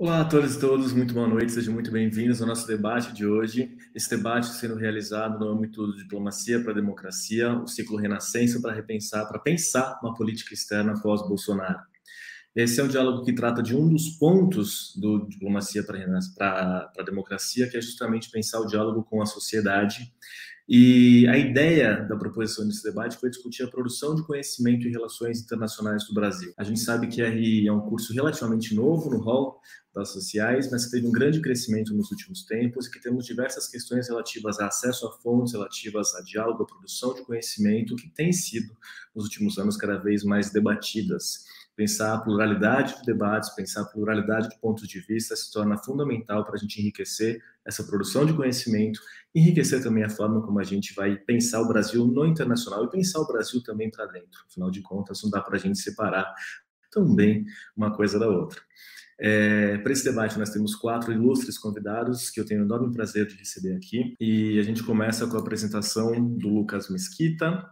Olá a todos e todas, muito boa noite, sejam muito bem-vindos ao nosso debate de hoje. Esse debate sendo realizado no âmbito de diplomacia para a democracia, o ciclo Renascença para repensar, para pensar uma política externa pós-Bolsonaro. Esse é um diálogo que trata de um dos pontos do diplomacia para, para a democracia, que é justamente pensar o diálogo com a sociedade e a ideia da proposição desse debate foi discutir a produção de conhecimento e relações internacionais do Brasil. A gente sabe que RI é um curso relativamente novo no hall das sociais, mas que teve um grande crescimento nos últimos tempos e que temos diversas questões relativas a acesso a fontes, relativas a diálogo, a produção de conhecimento, que têm sido, nos últimos anos, cada vez mais debatidas pensar a pluralidade de debates, pensar a pluralidade de pontos de vista se torna fundamental para a gente enriquecer essa produção de conhecimento, enriquecer também a forma como a gente vai pensar o Brasil no internacional e pensar o Brasil também para dentro. Afinal de contas, não dá para a gente separar também uma coisa da outra. É, para esse debate, nós temos quatro ilustres convidados que eu tenho o enorme prazer de receber aqui. E a gente começa com a apresentação do Lucas Mesquita.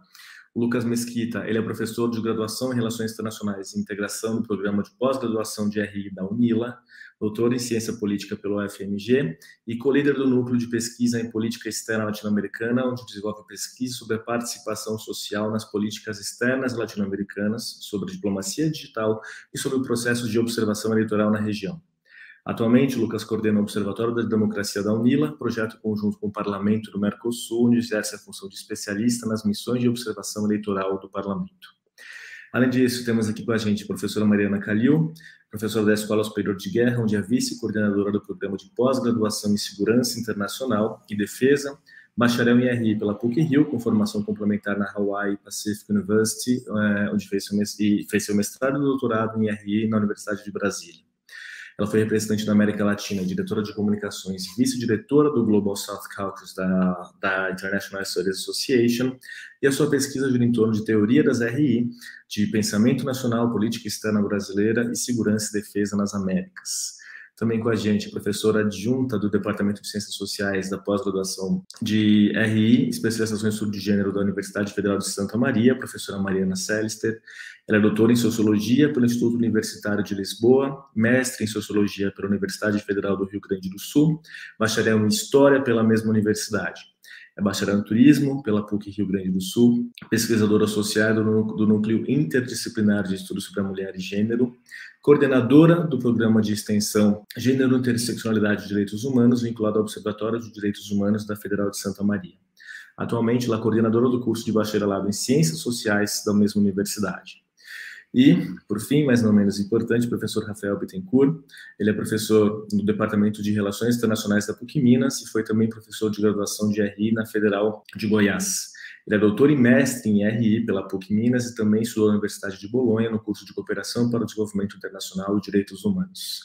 Lucas Mesquita, ele é professor de graduação em Relações Internacionais e Integração do programa de pós-graduação de RI da UNILA, doutor em Ciência Política pelo UFMG e co-líder do Núcleo de Pesquisa em Política Externa Latino-Americana, onde desenvolve pesquisa sobre a participação social nas políticas externas latino-americanas, sobre diplomacia digital e sobre o processo de observação eleitoral na região. Atualmente, Lucas coordena o Observatório da Democracia da UNILA, projeto conjunto com o Parlamento do Mercosul, onde exerce a função de especialista nas missões de observação eleitoral do Parlamento. Além disso, temos aqui com a gente a professora Mariana Calil, professora da Escola Superior de Guerra, onde é vice-coordenadora do Programa de Pós-Graduação em Segurança Internacional e Defesa, bacharel em RI pela PUC-Rio, com formação complementar na Hawaii Pacific University, eh, onde fez seu mestrado e doutorado em RI na Universidade de Brasília. Ela foi representante da América Latina, diretora de comunicações, vice-diretora do Global South Caucus da, da International Studies Association, e a sua pesquisa gira em torno de teoria das RI, de pensamento nacional, política externa brasileira e segurança e defesa nas Américas. Também com a gente, professora adjunta do Departamento de Ciências Sociais da pós-graduação de RI, especialização em estudo de gênero da Universidade Federal de Santa Maria, professora Mariana Celister. Ela é doutora em Sociologia pelo Instituto Universitário de Lisboa, mestre em Sociologia pela Universidade Federal do Rio Grande do Sul, bacharel em História pela mesma universidade é bacharel em turismo pela PUC Rio Grande do Sul, pesquisadora associada do Núcleo Interdisciplinar de Estudos sobre a Mulher e Gênero, coordenadora do programa de extensão Gênero, Interseccionalidade e Direitos Humanos, vinculado ao Observatório de Direitos Humanos da Federal de Santa Maria. Atualmente, ela é coordenadora do curso de bacharelado em Ciências Sociais da mesma universidade. E, por fim, mas não menos importante, o professor Rafael Bittencourt. Ele é professor no Departamento de Relações Internacionais da PUC Minas e foi também professor de graduação de RI na Federal de Goiás. Ele é doutor e mestre em RI pela PUC Minas e também estudou na Universidade de Bolonha no curso de Cooperação para o Desenvolvimento Internacional e Direitos Humanos.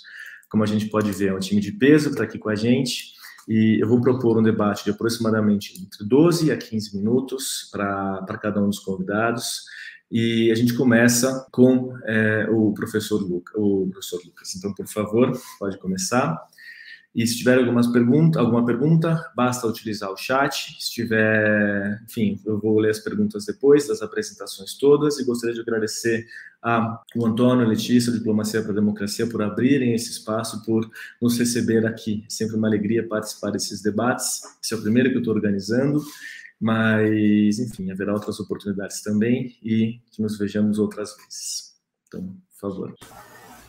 Como a gente pode ver, é um time de peso que está aqui com a gente. E eu vou propor um debate de aproximadamente entre 12 a 15 minutos para cada um dos convidados. E a gente começa com é, o, professor Luca, o professor Lucas. Então, por favor, pode começar. E se tiver algumas pergunta, alguma pergunta, basta utilizar o chat. Se tiver, enfim, eu vou ler as perguntas depois das apresentações todas e gostaria de agradecer a o Antônio a Letícia, Diplomacia para a Democracia, por abrirem esse espaço, por nos receber aqui. É sempre uma alegria participar desses debates. Esse é o primeiro que eu estou organizando. Mas, enfim, haverá outras oportunidades também e que nos vejamos outras vezes. Então, por favor.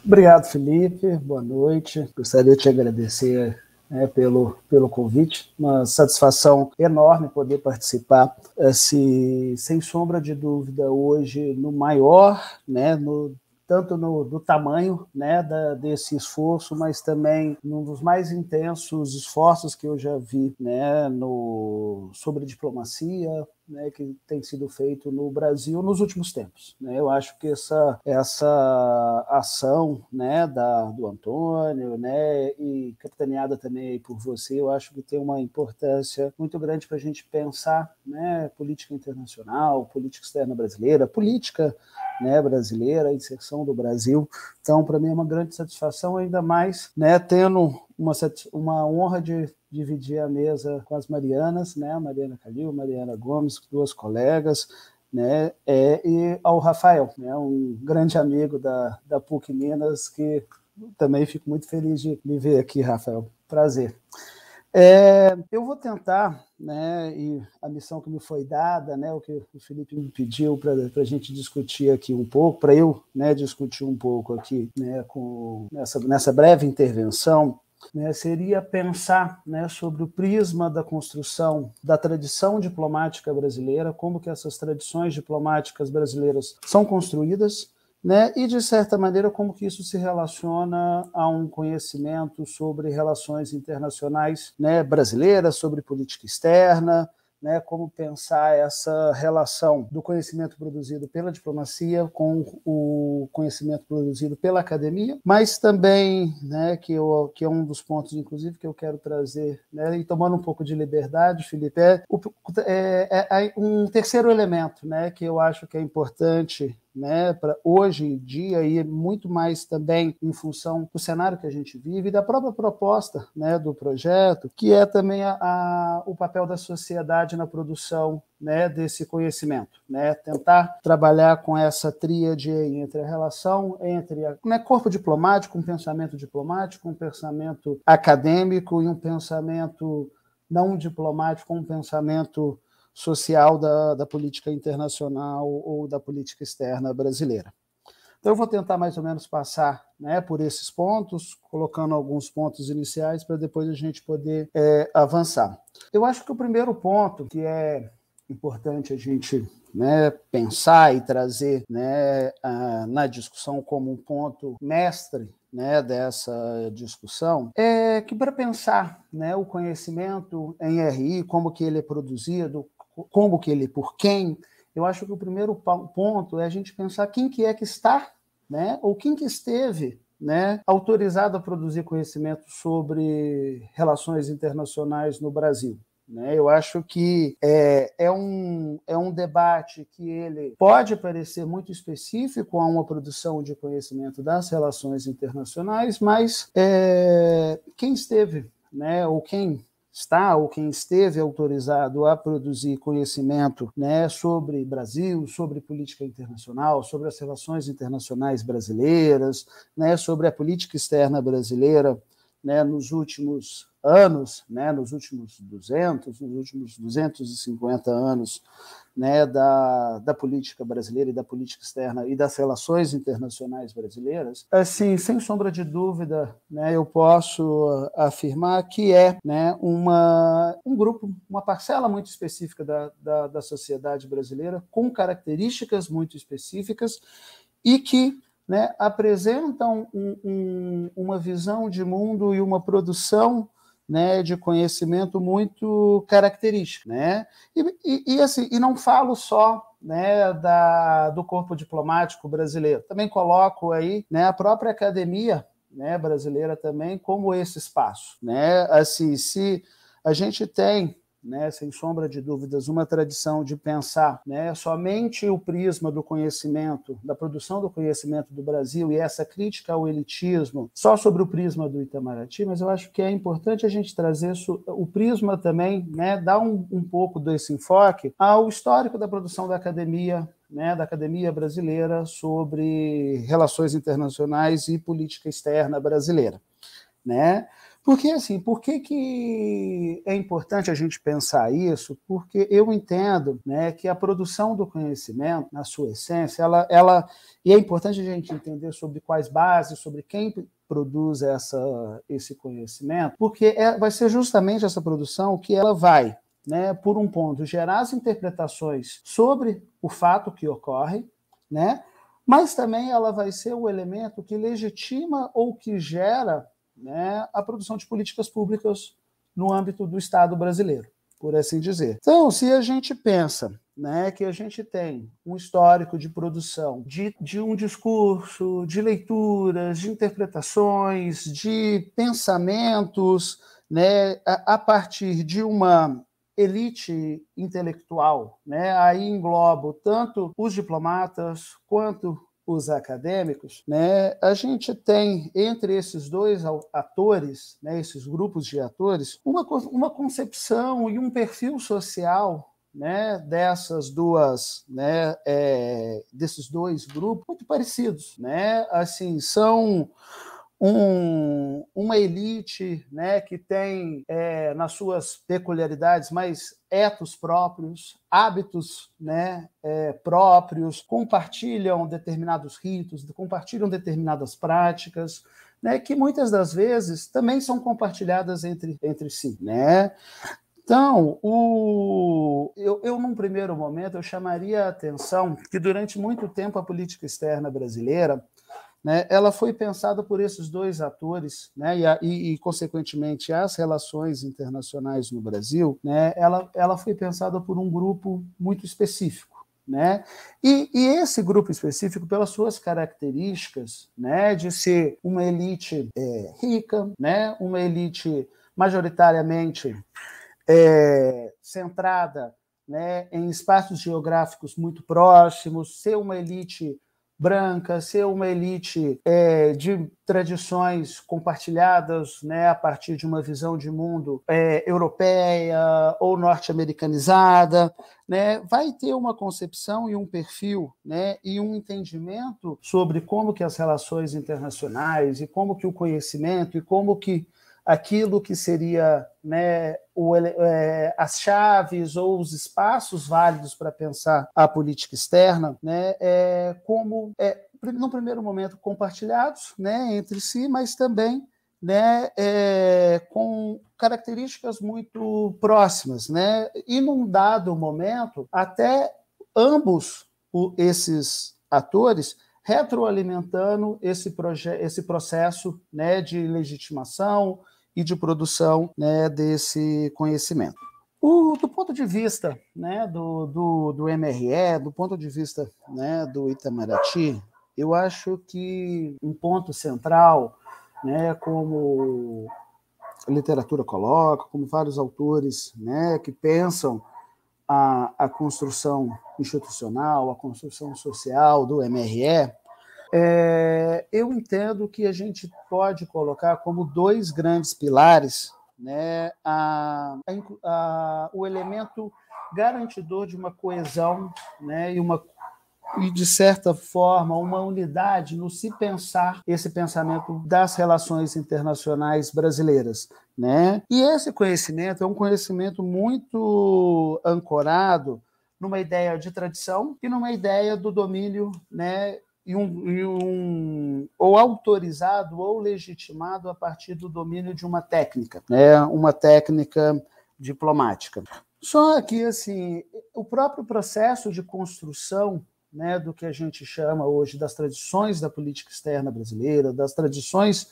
Obrigado, Felipe. Boa noite. Gostaria de te agradecer né, pelo, pelo convite. Uma satisfação enorme poder participar, se, sem sombra de dúvida, hoje no maior, né, no tanto no, do tamanho né, da, desse esforço, mas também num dos mais intensos esforços que eu já vi né, no, sobre diplomacia, né, que tem sido feito no Brasil nos últimos tempos. Né? Eu acho que essa, essa ação né, da, do Antônio né, e capitaneada também por você, eu acho que tem uma importância muito grande para a gente pensar né, política internacional, política externa brasileira, política né, brasileira, a inserção do Brasil. Então, para mim é uma grande satisfação, ainda mais né, tendo uma, uma honra de dividir a mesa com as Marianas, né, Mariana Calil, Mariana Gomes, duas colegas, né, é, e ao Rafael, né, um grande amigo da, da PUC Minas, que também fico muito feliz de me ver aqui, Rafael. Prazer. É, eu vou tentar, né, e a missão que me foi dada, né, o que o Felipe me pediu para a gente discutir aqui um pouco, para eu né, discutir um pouco aqui né, com, nessa, nessa breve intervenção, né, seria pensar né, sobre o prisma da construção da tradição diplomática brasileira, como que essas tradições diplomáticas brasileiras são construídas, né? E de certa maneira como que isso se relaciona a um conhecimento sobre relações internacionais, né, brasileiras, sobre política externa, né, como pensar essa relação do conhecimento produzido pela diplomacia com o conhecimento produzido pela academia, mas também, né, que, eu, que é um dos pontos, inclusive, que eu quero trazer, né, e tomando um pouco de liberdade, Felipe, é, é, é, é um terceiro elemento né, que eu acho que é importante né, para hoje em dia e muito mais também em função do cenário que a gente vive e da própria proposta né, do projeto, que é também a, a, o papel da sociedade na produção né, desse conhecimento, né, tentar trabalhar com essa tríade entre a relação entre a, né, corpo diplomático, um pensamento diplomático, um pensamento acadêmico e um pensamento não diplomático, um pensamento social da, da política internacional ou da política externa brasileira. Então, eu vou tentar mais ou menos passar né, por esses pontos, colocando alguns pontos iniciais para depois a gente poder é, avançar. Eu acho que o primeiro ponto que é importante a gente né, pensar e trazer né, a, na discussão como um ponto mestre né, dessa discussão é que para pensar né, o conhecimento em RI, como que ele é produzido, como que ele, por quem, eu acho que o primeiro ponto é a gente pensar quem que é que está, né, ou quem que esteve né, autorizado a produzir conhecimento sobre relações internacionais no Brasil. Né? Eu acho que é, é, um, é um debate que ele pode parecer muito específico a uma produção de conhecimento das relações internacionais, mas é, quem esteve, né, ou quem está ou quem esteve autorizado a produzir conhecimento né, sobre Brasil, sobre política internacional, sobre as relações internacionais brasileiras, né, sobre a política externa brasileira né, nos últimos anos, né, nos últimos 200, nos últimos 250 anos né, da, da política brasileira e da política externa e das relações internacionais brasileiras, assim, sem sombra de dúvida, né, eu posso afirmar que é né, uma, um grupo, uma parcela muito específica da, da, da sociedade brasileira, com características muito específicas e que né, apresentam um, um, uma visão de mundo e uma produção né, de conhecimento muito característico, né? E, e, e, assim, e não falo só né, da, do corpo diplomático brasileiro, também coloco aí né, a própria academia né, brasileira também como esse espaço, né? Assim, se a gente tem né, sem sombra de dúvidas, uma tradição de pensar né, somente o prisma do conhecimento, da produção do conhecimento do Brasil e essa crítica ao elitismo só sobre o prisma do Itamaraty, mas eu acho que é importante a gente trazer isso, o prisma também, né, dar um, um pouco desse enfoque ao histórico da produção da academia né, da Academia Brasileira sobre relações internacionais e política externa brasileira, né? Porque, assim, por que, que é importante a gente pensar isso? Porque eu entendo né, que a produção do conhecimento, na sua essência, ela, ela, e é importante a gente entender sobre quais bases, sobre quem produz essa, esse conhecimento, porque é, vai ser justamente essa produção que ela vai, né, por um ponto, gerar as interpretações sobre o fato que ocorre, né, mas também ela vai ser o elemento que legitima ou que gera né, a produção de políticas públicas no âmbito do Estado brasileiro, por assim dizer. Então, se a gente pensa né, que a gente tem um histórico de produção de, de um discurso, de leituras, de interpretações, de pensamentos, né, a, a partir de uma elite intelectual, né? Aí englobo tanto os diplomatas quanto os acadêmicos, né, a gente tem entre esses dois atores, né, esses grupos de atores, uma, uma concepção e um perfil social né, dessas duas, né, é, desses dois grupos muito parecidos, né, assim são um, uma elite né, que tem é, nas suas peculiaridades mais etos próprios, hábitos né, é, próprios, compartilham determinados ritos, compartilham determinadas práticas, né, que muitas das vezes também são compartilhadas entre, entre si. Né? Então, o, eu, eu, num primeiro momento, eu chamaria a atenção que durante muito tempo a política externa brasileira né, ela foi pensada por esses dois atores, né, e, e, e, consequentemente as relações internacionais no Brasil, né, ela, ela foi pensada por um grupo muito específico. Né? E, e, esse grupo específico, pelas suas características, né, de ser uma elite é, rica, né, uma elite majoritariamente é, centrada né, em espaços geográficos muito próximos, ser uma elite branca, ser uma elite é, de tradições compartilhadas né, a partir de uma visão de mundo é, europeia ou norte-americanizada, né, vai ter uma concepção e um perfil né, e um entendimento sobre como que as relações internacionais e como que o conhecimento e como que aquilo que seria né, o, é, as chaves ou os espaços válidos para pensar a política externa, né, é, como, é, no primeiro momento, compartilhados né, entre si, mas também né, é, com características muito próximas. Né, e num dado momento, até ambos o, esses atores retroalimentando esse, esse processo né, de legitimação, e de produção né, desse conhecimento. O, do ponto de vista né, do, do, do, MRE, do ponto de vista né, do Itamaraty, eu acho que um ponto central, né, como a literatura coloca, como vários autores né, que pensam a, a construção institucional, a construção social do MRE, é, eu entendo que a gente pode colocar como dois grandes pilares né, a, a, o elemento garantidor de uma coesão né, e uma e de certa forma uma unidade no se pensar esse pensamento das relações internacionais brasileiras, né? E esse conhecimento é um conhecimento muito ancorado numa ideia de tradição e numa ideia do domínio, né, e um, e um, ou autorizado ou legitimado a partir do domínio de uma técnica, né? uma técnica diplomática. Só que assim, o próprio processo de construção né, do que a gente chama hoje das tradições da política externa brasileira, das tradições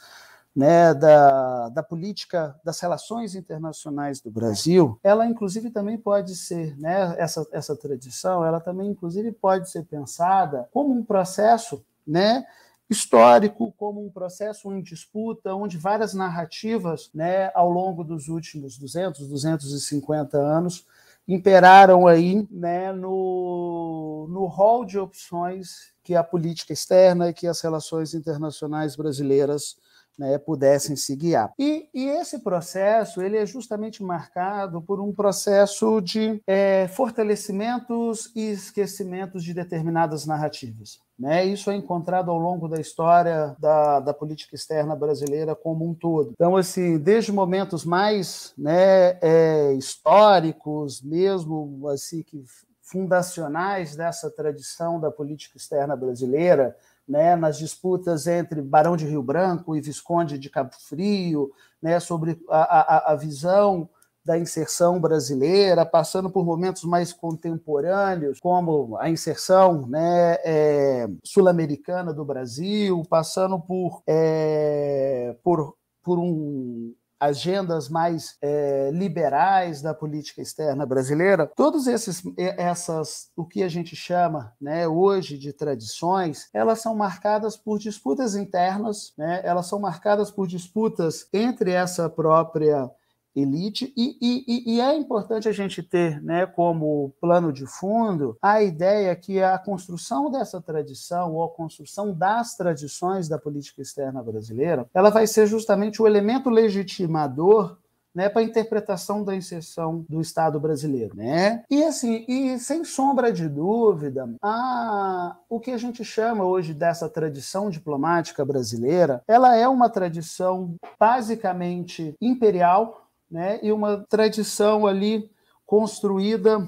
né, da, da política das relações internacionais do Brasil, ela inclusive também pode ser, né, essa, essa tradição, ela também inclusive pode ser pensada como um processo né, histórico, como um processo em disputa, onde várias narrativas né, ao longo dos últimos 200, 250 anos imperaram aí né, no, no rol de opções que a política externa e que as relações internacionais brasileiras né, pudessem se guiar. E, e, esse processo ele é justamente marcado por um processo de é, fortalecimentos e esquecimentos de determinadas narrativas. Né? Isso é encontrado ao longo da história da, da política externa brasileira como um todo. Então, assim, desde momentos mais né, é, históricos, mesmo assim que fundacionais dessa tradição da política externa brasileira, né, nas disputas entre Barão de Rio Branco e Visconde de Cabo Frio, né, sobre a, a, a visão da inserção brasileira, passando por momentos mais contemporâneos, como a inserção né, é, sul-americana do Brasil, passando por, é, por, por um, agendas mais é, liberais da política externa brasileira, todos esses essas o que a gente chama né, hoje de tradições, elas são marcadas por disputas internas, né, elas são marcadas por disputas entre essa própria elite, e, e, e, é importante a gente ter né, como plano de fundo a ideia que a construção dessa tradição, ou a construção das tradições da política externa brasileira, ela vai ser justamente o elemento legitimador né, para a interpretação da inserção do Estado brasileiro. Né? E assim, e sem sombra de dúvida, a, o que a gente chama hoje dessa tradição diplomática brasileira, ela é uma tradição basicamente imperial, né, e uma tradição ali construída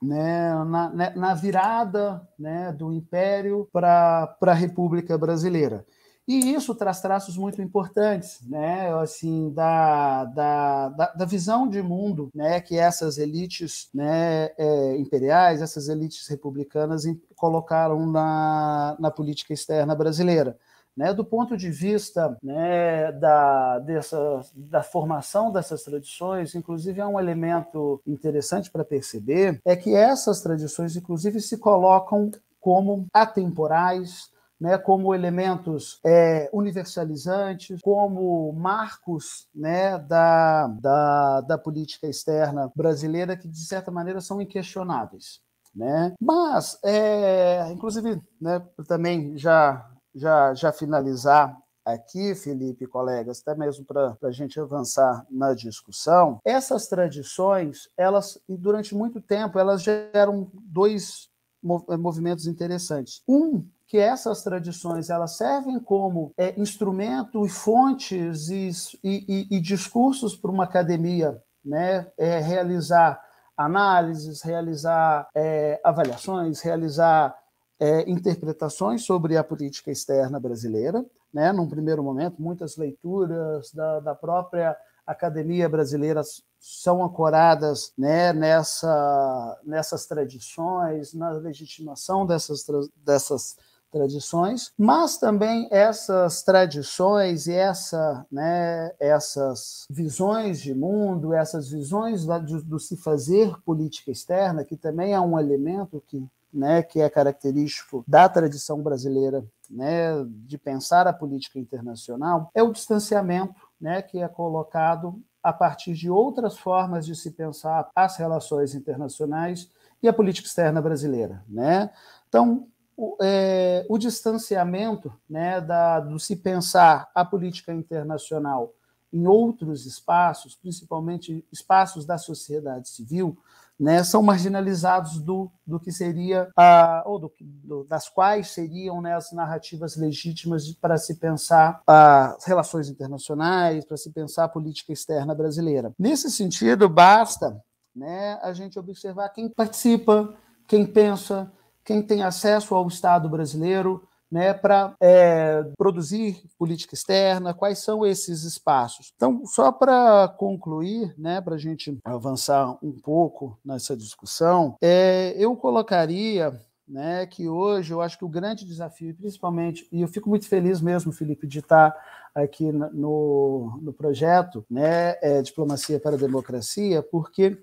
né, na, né, na, virada né, do Império para a República Brasileira. E isso traz traços muito importantes, né? assim, da, da, da, visão de mundo né? que essas elites né? É, imperiais, essas elites republicanas colocaram na, na política externa brasileira. Né, do ponto de vista né, da, dessa, da formação dessas tradições, inclusive é um elemento interessante para perceber, é que essas tradições, inclusive, se colocam como atemporais, né, como elementos é, universalizantes, como marcos né, da, da, da política externa brasileira que, de certa maneira, são inquestionáveis. Né? Mas, é, inclusive, né, também já, já, já finalizar aqui, Felipe e colegas, até mesmo para a gente avançar na discussão, essas tradições, elas, durante muito tempo, elas geram dois movimentos interessantes. Um que essas tradições elas servem como é, instrumento e fontes e, e, e discursos para uma academia né, é, realizar análises, realizar é, avaliações, realizar é, interpretações sobre a política externa brasileira. Né, num primeiro momento, muitas leituras da, da própria academia brasileira são ancoradas né, nessa, nessas tradições, na legitimação dessas, dessas tradições, mas também essas tradições e essa, né, essas visões de mundo, essas visões do se fazer política externa, que também é um elemento que né, que é característico da tradição brasileira né, de pensar a política internacional, é o distanciamento né, que é colocado a partir de outras formas de se pensar as relações internacionais e a política externa brasileira. Né? Então, o, é, o distanciamento né, da, do se pensar a política internacional em outros espaços, principalmente espaços da sociedade civil, né, são marginalizados do, do que seria, a, ou do, do, das quais seriam né, as narrativas legítimas para se pensar as relações internacionais, para se pensar a política externa brasileira. Nesse sentido, basta né, a gente observar quem participa, quem pensa, quem tem acesso ao Estado brasileiro né, para é, produzir política externa, quais são esses espaços. Então, só para concluir, né, para a gente avançar um pouco nessa discussão, é, eu colocaria né, que hoje eu acho que o grande desafio, principalmente, e eu fico muito feliz mesmo, Felipe, de estar aqui no, no projeto né, é, Diplomacia para a Democracia, porque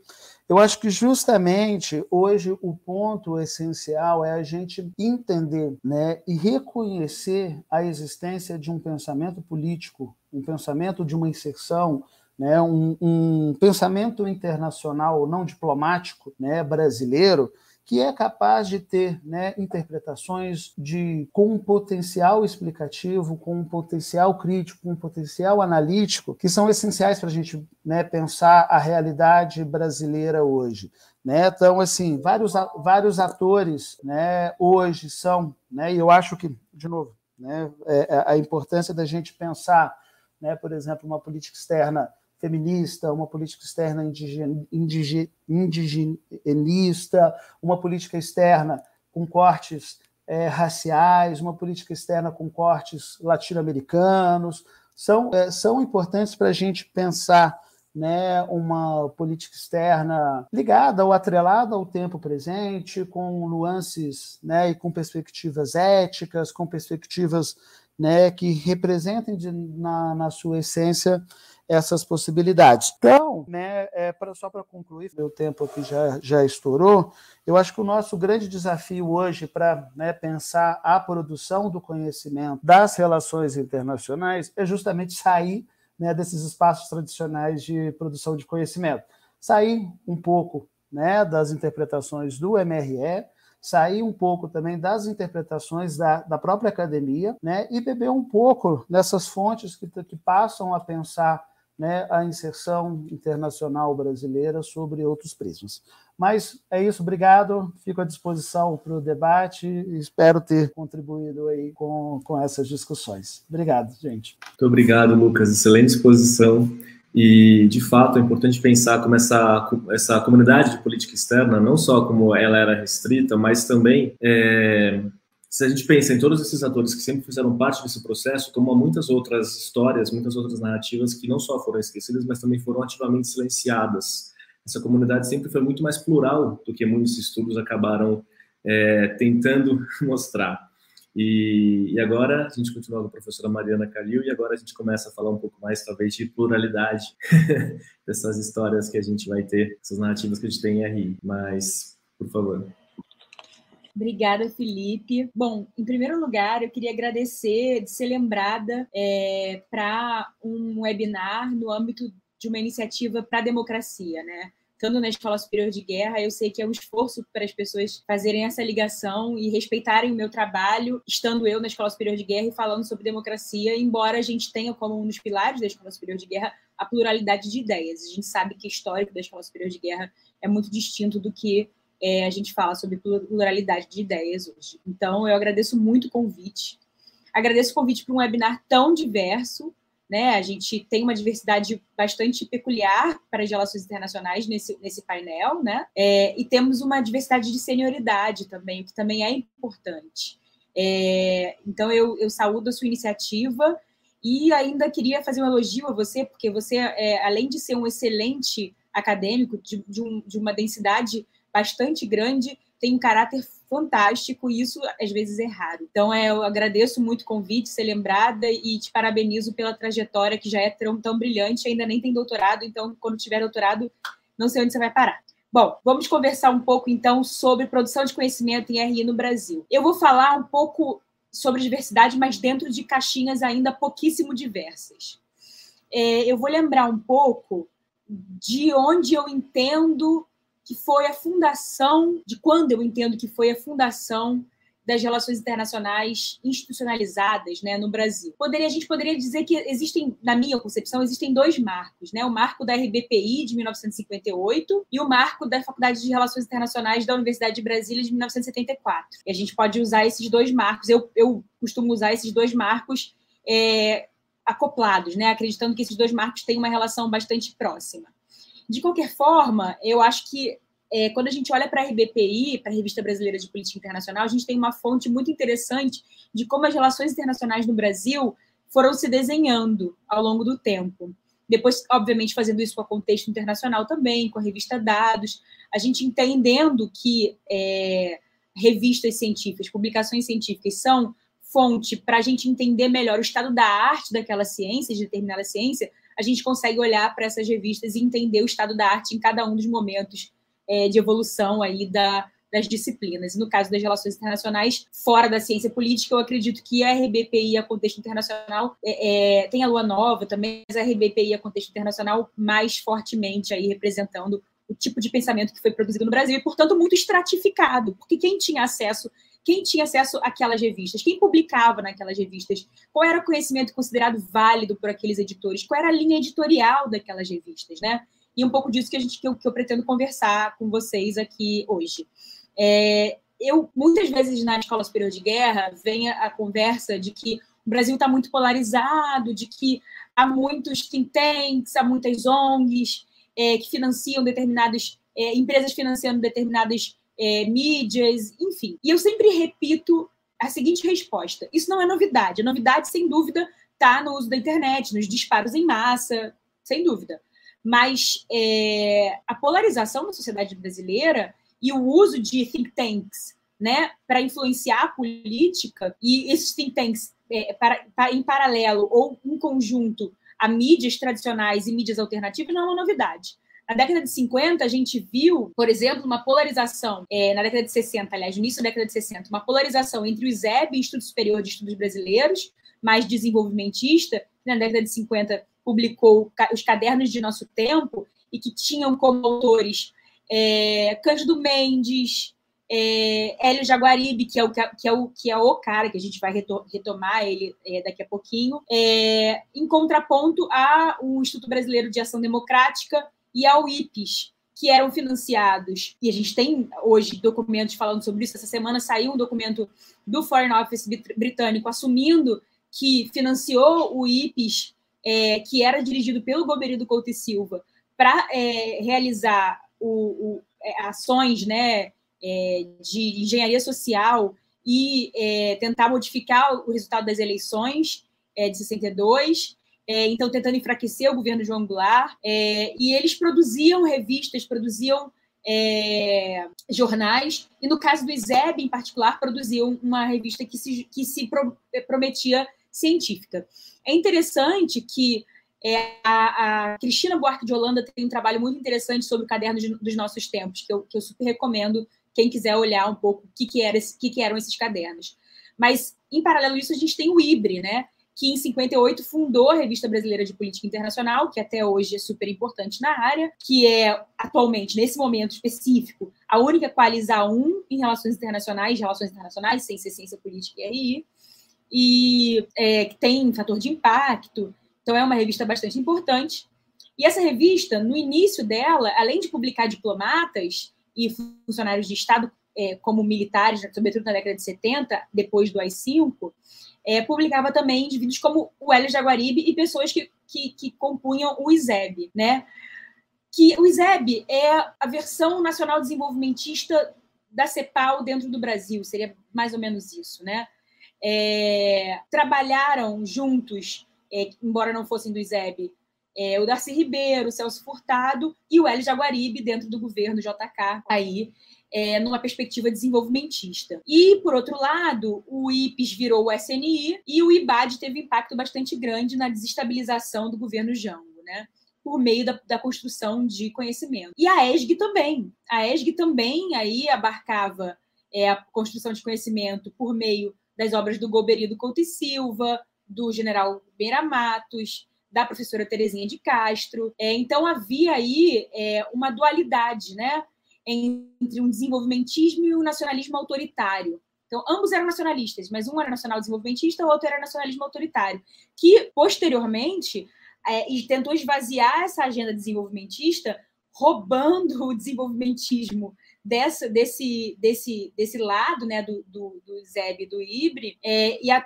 eu acho que justamente hoje o ponto essencial é a gente entender né, e reconhecer a existência de um pensamento político, um pensamento de uma inserção, né, um, um pensamento internacional não diplomático né, brasileiro que é capaz de ter né, interpretações de, com um potencial explicativo, com um potencial crítico, com um potencial analítico, que são essenciais para a gente né, pensar a realidade brasileira hoje. Né? Então, assim, vários, vários atores né, hoje são, né, e eu acho que, de novo, né, é, é a importância da gente pensar, né, por exemplo, uma política externa feminista, uma política externa indigen, indigen, indigenista, uma política externa com cortes é, raciais, uma política externa com cortes latino-americanos, são, é, são importantes para a gente pensar né, uma política externa ligada ou atrelada ao tempo presente, com nuances né, e com perspectivas éticas, com perspectivas né, que representem de, na, na sua essência essas possibilidades. Então, né, é, pra, só para concluir, meu tempo aqui já, já estourou, eu acho que o nosso grande desafio hoje para né, pensar a produção do conhecimento das relações internacionais é justamente sair né, desses espaços tradicionais de produção de conhecimento. Sair um pouco né, das interpretações do MRE, sair um pouco também das interpretações da, da própria academia, né, e beber um pouco nessas fontes que, que passam a pensar né, a inserção internacional brasileira sobre outros prismas. Mas é isso, obrigado. Fico à disposição para o debate e espero ter contribuído aí com, com essas discussões. Obrigado, gente. Muito obrigado, Lucas. Excelente exposição. E, de fato, é importante pensar como essa, essa comunidade de política externa, não só como ela era restrita, mas também é, se a gente pensa em todos esses atores que sempre fizeram parte desse processo, como há muitas outras histórias, muitas outras narrativas que não só foram esquecidas, mas também foram ativamente silenciadas. Essa comunidade sempre foi muito mais plural do que muitos estudos acabaram é, tentando mostrar. E, e, agora a gente continua com a professora Mariana Calil e agora a gente começa a falar um pouco mais, talvez, de pluralidade dessas histórias que a gente vai ter, essas narrativas que a gente tem em RI. Mas, por favor. Obrigada, Felipe. Bom, em primeiro lugar, eu queria agradecer de ser lembrada é, para um webinar no âmbito de uma iniciativa para a democracia, né? Estando na Escola Superior de Guerra, eu sei que é um esforço para as pessoas fazerem essa ligação e respeitarem o meu trabalho, estando eu na Escola Superior de Guerra e falando sobre democracia, embora a gente tenha como um dos pilares da Escola Superior de Guerra a pluralidade de ideias. A gente sabe que o histórico da Escola Superior de Guerra é muito distinto do que é, a gente fala sobre pluralidade de ideias hoje. Então, eu agradeço muito o convite. Agradeço o convite para um webinar tão diverso. Né? A gente tem uma diversidade bastante peculiar para as relações internacionais nesse, nesse painel, né? É, e temos uma diversidade de senioridade também, o que também é importante. É, então, eu, eu saúdo a sua iniciativa e ainda queria fazer um elogio a você, porque você, é, além de ser um excelente acadêmico, de, de, um, de uma densidade bastante grande, tem um caráter fantástico e isso às vezes é raro. Então é, eu agradeço muito o convite, ser lembrada e te parabenizo pela trajetória que já é tão, tão brilhante, ainda nem tem doutorado, então quando tiver doutorado, não sei onde você vai parar. Bom, vamos conversar um pouco então sobre produção de conhecimento em RI no Brasil. Eu vou falar um pouco sobre diversidade, mas dentro de caixinhas ainda pouquíssimo diversas. É, eu vou lembrar um pouco de onde eu entendo que foi a fundação, de quando eu entendo que foi a fundação das relações internacionais institucionalizadas né, no Brasil. Poderia, a gente poderia dizer que existem, na minha concepção, existem dois marcos, né? O marco da RBPI de 1958 e o marco da Faculdade de Relações Internacionais da Universidade de Brasília de 1974. E a gente pode usar esses dois marcos. Eu, eu costumo usar esses dois marcos é, acoplados, né? Acreditando que esses dois marcos têm uma relação bastante próxima. De qualquer forma, eu acho que é, quando a gente olha para a RBPI, para a Revista Brasileira de Política Internacional, a gente tem uma fonte muito interessante de como as relações internacionais no Brasil foram se desenhando ao longo do tempo. Depois, obviamente, fazendo isso com o contexto internacional também, com a revista Dados, a gente entendendo que é, revistas científicas, publicações científicas são fonte para a gente entender melhor o estado da arte daquela ciência, de determinada ciência, a gente consegue olhar para essas revistas e entender o estado da arte em cada um dos momentos é, de evolução aí da, das disciplinas. E no caso das relações internacionais, fora da ciência política, eu acredito que a RBPI, a contexto internacional, é, é, tem a Lua Nova também, mas a RBPI, a contexto internacional, mais fortemente aí representando o tipo de pensamento que foi produzido no Brasil e, portanto, muito estratificado, porque quem tinha acesso quem tinha acesso àquelas revistas, quem publicava naquelas revistas, qual era o conhecimento considerado válido por aqueles editores, qual era a linha editorial daquelas revistas, né? E um pouco disso que a gente que eu, que eu pretendo conversar com vocês aqui hoje. É, eu muitas vezes na escola superior de guerra vem a, a conversa de que o Brasil está muito polarizado, de que há muitos think tanks, há muitas ONGs é, que financiam determinadas é, empresas financiando determinadas é, mídias, enfim. E eu sempre repito a seguinte resposta: isso não é novidade. A novidade, sem dúvida, está no uso da internet, nos disparos em massa, sem dúvida. Mas é, a polarização da sociedade brasileira e o uso de think tanks né, para influenciar a política, e esses think tanks é, para, para, em paralelo ou em conjunto a mídias tradicionais e mídias alternativas, não é uma novidade. Na década de 50, a gente viu, por exemplo, uma polarização, é, na década de 60, aliás, início da década de 60, uma polarização entre o ISEB, Instituto Superior de Estudos Brasileiros, mais desenvolvimentista, que na década de 50 publicou os Cadernos de Nosso Tempo, e que tinham como autores é, Cândido Mendes, é, Hélio Jaguaribe, que é, o, que, é o, que é o cara, que a gente vai retomar ele é, daqui a pouquinho, é, em contraponto ao Instituto Brasileiro de Ação Democrática e ao IPES, que eram financiados, e a gente tem hoje documentos falando sobre isso. Essa semana saiu um documento do Foreign Office britânico assumindo que financiou o IPES, é, que era dirigido pelo Goberido Couto e Silva, para é, realizar o, o, é, ações né, é, de engenharia social e é, tentar modificar o resultado das eleições é, de 62, é, então tentando enfraquecer o governo João Goulart, é, e eles produziam revistas, produziam é, jornais, e no caso do ISEB, em particular, produziam uma revista que se, que se pro, prometia científica. É interessante que é, a, a, Cristina Buarque de Holanda tem um trabalho muito interessante sobre o caderno de, dos nossos tempos, que eu, que eu super recomendo quem quiser olhar um pouco o que, que, era, que, que eram esses cadernos. Mas, em paralelo a isso, a gente tem o IBRE, né? Que em 58 fundou a Revista Brasileira de Política Internacional, que até hoje é super importante na área, que é atualmente, nesse momento específico, a única qualiza 1 em relações internacionais, relações internacionais, sem ser ciência política e RI, e é, que tem fator de impacto, então é uma revista bastante importante. E essa revista, no início dela, além de publicar diplomatas, e funcionários de Estado, é, como militares, sobretudo na década de 70, depois do AI-5, é, publicava também indivíduos como o Hélio Jaguaribe e pessoas que, que, que compunham o ISEB, né? Que o ISEB é a versão nacional desenvolvimentista da CEPAL dentro do Brasil, seria mais ou menos isso, né? É, trabalharam juntos, é, embora não fossem do ISEB, é, o Darcy Ribeiro, o Celso Furtado e o Hélio Jaguaribe dentro do governo JK aí é, numa perspectiva desenvolvimentista. E, por outro lado, o IPES virou o SNI e o IBAD teve impacto bastante grande na desestabilização do governo Jango, né? por meio da, da, construção de conhecimento. E a ESG também. A ESG também aí abarcava é, a construção de conhecimento por meio das obras do Goberido Couto e Silva, do general Beira Matos, da professora Terezinha de Castro. É, então havia aí é, uma dualidade, né, entre um desenvolvimentismo e um nacionalismo autoritário. Então, ambos eram nacionalistas, mas um era nacional desenvolvimentista, o outro era nacionalismo autoritário, que posteriormente é, tentou esvaziar essa agenda desenvolvimentista, roubando o desenvolvimentismo dessa, desse, desse, desse lado né, do, do, do ZEB e do IBRE, é, e a,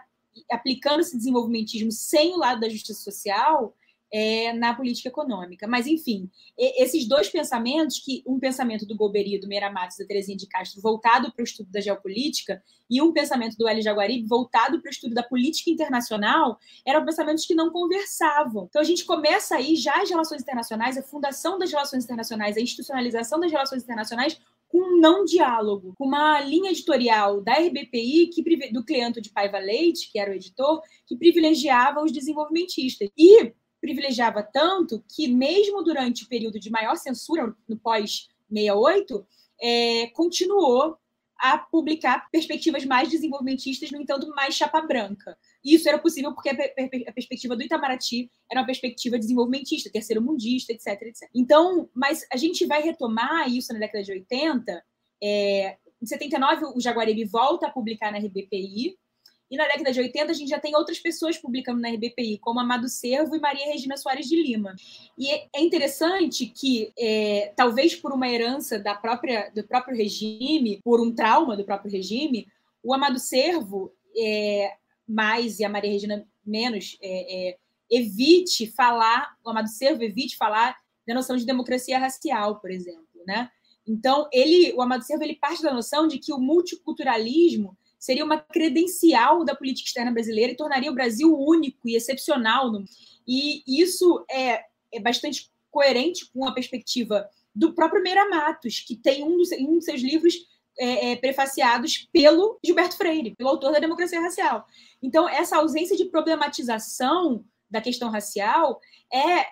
aplicando esse desenvolvimentismo sem o lado da justiça social é, na política econômica. Mas, enfim, esses dois pensamentos, que um pensamento do Golbery, do Meira Matos, da Terezinha de Castro, voltado para o estudo da geopolítica, e um pensamento do Hélio Jaguaribe, voltado para o estudo da política internacional, eram pensamentos que não conversavam. Então, a gente começa aí já as relações internacionais, a fundação das relações internacionais, a institucionalização das relações internacionais, com um não diálogo, com uma linha editorial da RBPI, que, do Cleanto de Paiva Leite, que era o editor, que privilegiava os desenvolvimentistas. E privilegiava tanto que, mesmo durante o período de maior censura, no pós-68, é, continuou a publicar perspectivas mais desenvolvimentistas, no entanto, mais chapa branca. E isso era possível porque a, perspectiva do Itamaraty era uma perspectiva desenvolvimentista, terceiro mundista, etc, etc. Então, mas a gente vai retomar isso na década de 80. É, em 79, o Jaguaribe volta a publicar na RBPI, e na década de 80, a gente já tem outras pessoas publicando na RBPI, como Amado Servo e Maria Regina Soares de Lima. E é interessante que, é, talvez por uma herança da própria, do próprio regime, por um trauma do próprio regime, o Amado Servo é, mais e a Maria Regina menos é, é evite falar, o Amado Servo evite falar da noção de democracia racial, por exemplo, né? Então, ele, o Amado Servo, ele parte da noção de que o multiculturalismo seria uma credencial da política externa brasileira e tornaria o Brasil único e excepcional. E isso é, é bastante coerente com a perspectiva do próprio Meira Matos, que tem um dos, um dos seus livros é, é, prefaciados pelo Gilberto Freire, pelo autor da Democracia Racial. Então, essa ausência de problematização da questão racial é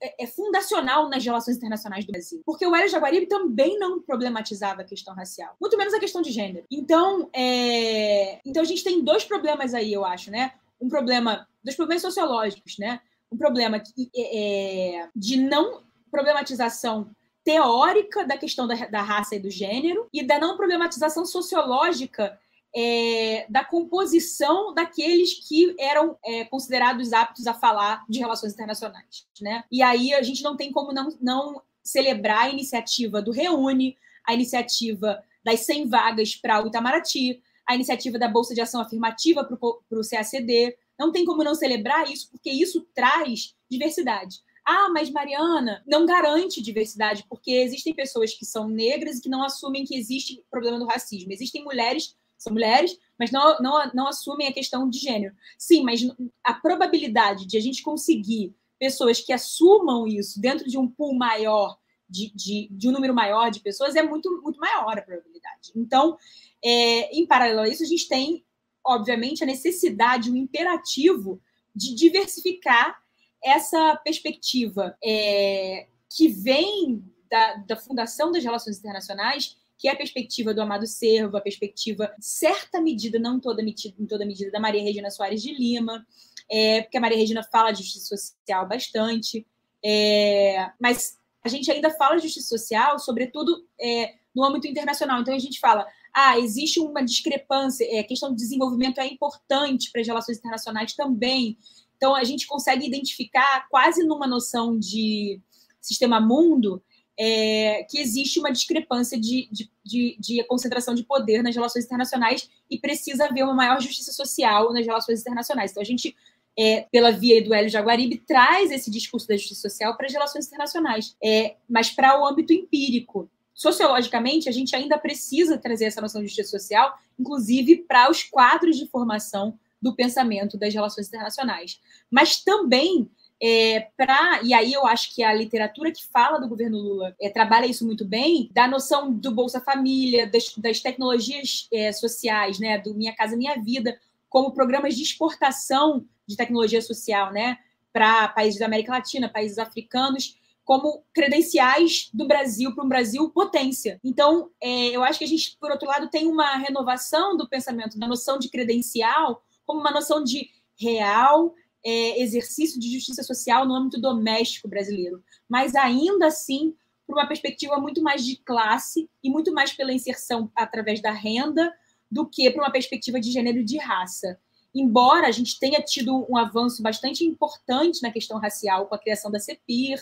é, é, fundacional nas relações internacionais do Brasil. Porque o Hélio Jaguaribe também não problematizava a questão racial, muito menos a questão de gênero. Então, é... então a gente tem dois problemas aí, eu acho, né? Um problema, dois problemas sociológicos, né? Um problema que, é, de não problematização teórica da questão da, da raça e do gênero e da não problematização sociológica é, da composição daqueles que eram é, considerados aptos a falar de relações internacionais. Né? E aí a gente não tem como não, não celebrar a iniciativa do Reúne, a iniciativa das 100 vagas para o Itamaraty, a iniciativa da Bolsa de Ação Afirmativa para o CACD. Não tem como não celebrar isso, porque isso traz diversidade. Ah, mas Mariana não garante diversidade, porque existem pessoas que são negras e que não assumem que existe problema do racismo. Existem mulheres são mulheres, mas não, não, não assumem a questão de gênero. Sim, mas a probabilidade de a gente conseguir pessoas que assumam isso dentro de um pool maior, de, de, de um número maior de pessoas, é muito, muito maior a probabilidade. Então, é, em paralelo a isso, a gente tem, obviamente, a necessidade, o imperativo de diversificar essa perspectiva é, que vem da, da Fundação das Relações Internacionais que é a perspectiva do Amado Servo, a perspectiva, certa medida, não toda medida, em toda medida, da Maria Regina Soares de Lima, é, porque a Maria Regina fala de justiça social bastante, é, mas a gente ainda fala de justiça social, sobretudo é, no âmbito internacional. Então a gente fala, ah, existe uma discrepância, é, a questão do desenvolvimento é importante para as relações internacionais também. Então a gente consegue identificar quase numa noção de sistema mundo é, que existe uma discrepância de, de, de, de, concentração de poder nas relações internacionais e precisa haver uma maior justiça social nas relações internacionais. Então, a gente, é, pela via do Hélio Jaguaribe, traz esse discurso da justiça social para as relações internacionais, é, mas para o âmbito empírico. Sociologicamente, a gente ainda precisa trazer essa noção de justiça social, inclusive para os quadros de formação do pensamento das relações internacionais. Mas também é, para e aí eu acho que a literatura que fala do governo Lula é, trabalha isso muito bem, da noção do Bolsa Família, das, das tecnologias é, sociais, né, do Minha Casa Minha Vida, como programas de exportação de tecnologia social, né, para países da América Latina, países africanos, como credenciais do Brasil para um Brasil potência. Então, é, eu acho que a gente, por outro lado, tem uma renovação do pensamento da noção de credencial como uma noção de real é, exercício de justiça social no âmbito doméstico brasileiro, mas ainda assim por uma perspectiva muito mais de classe e muito mais pela inserção através da renda do que para uma perspectiva de gênero e de raça. Embora a gente tenha tido um avanço bastante importante na questão racial com a criação da CEPIR,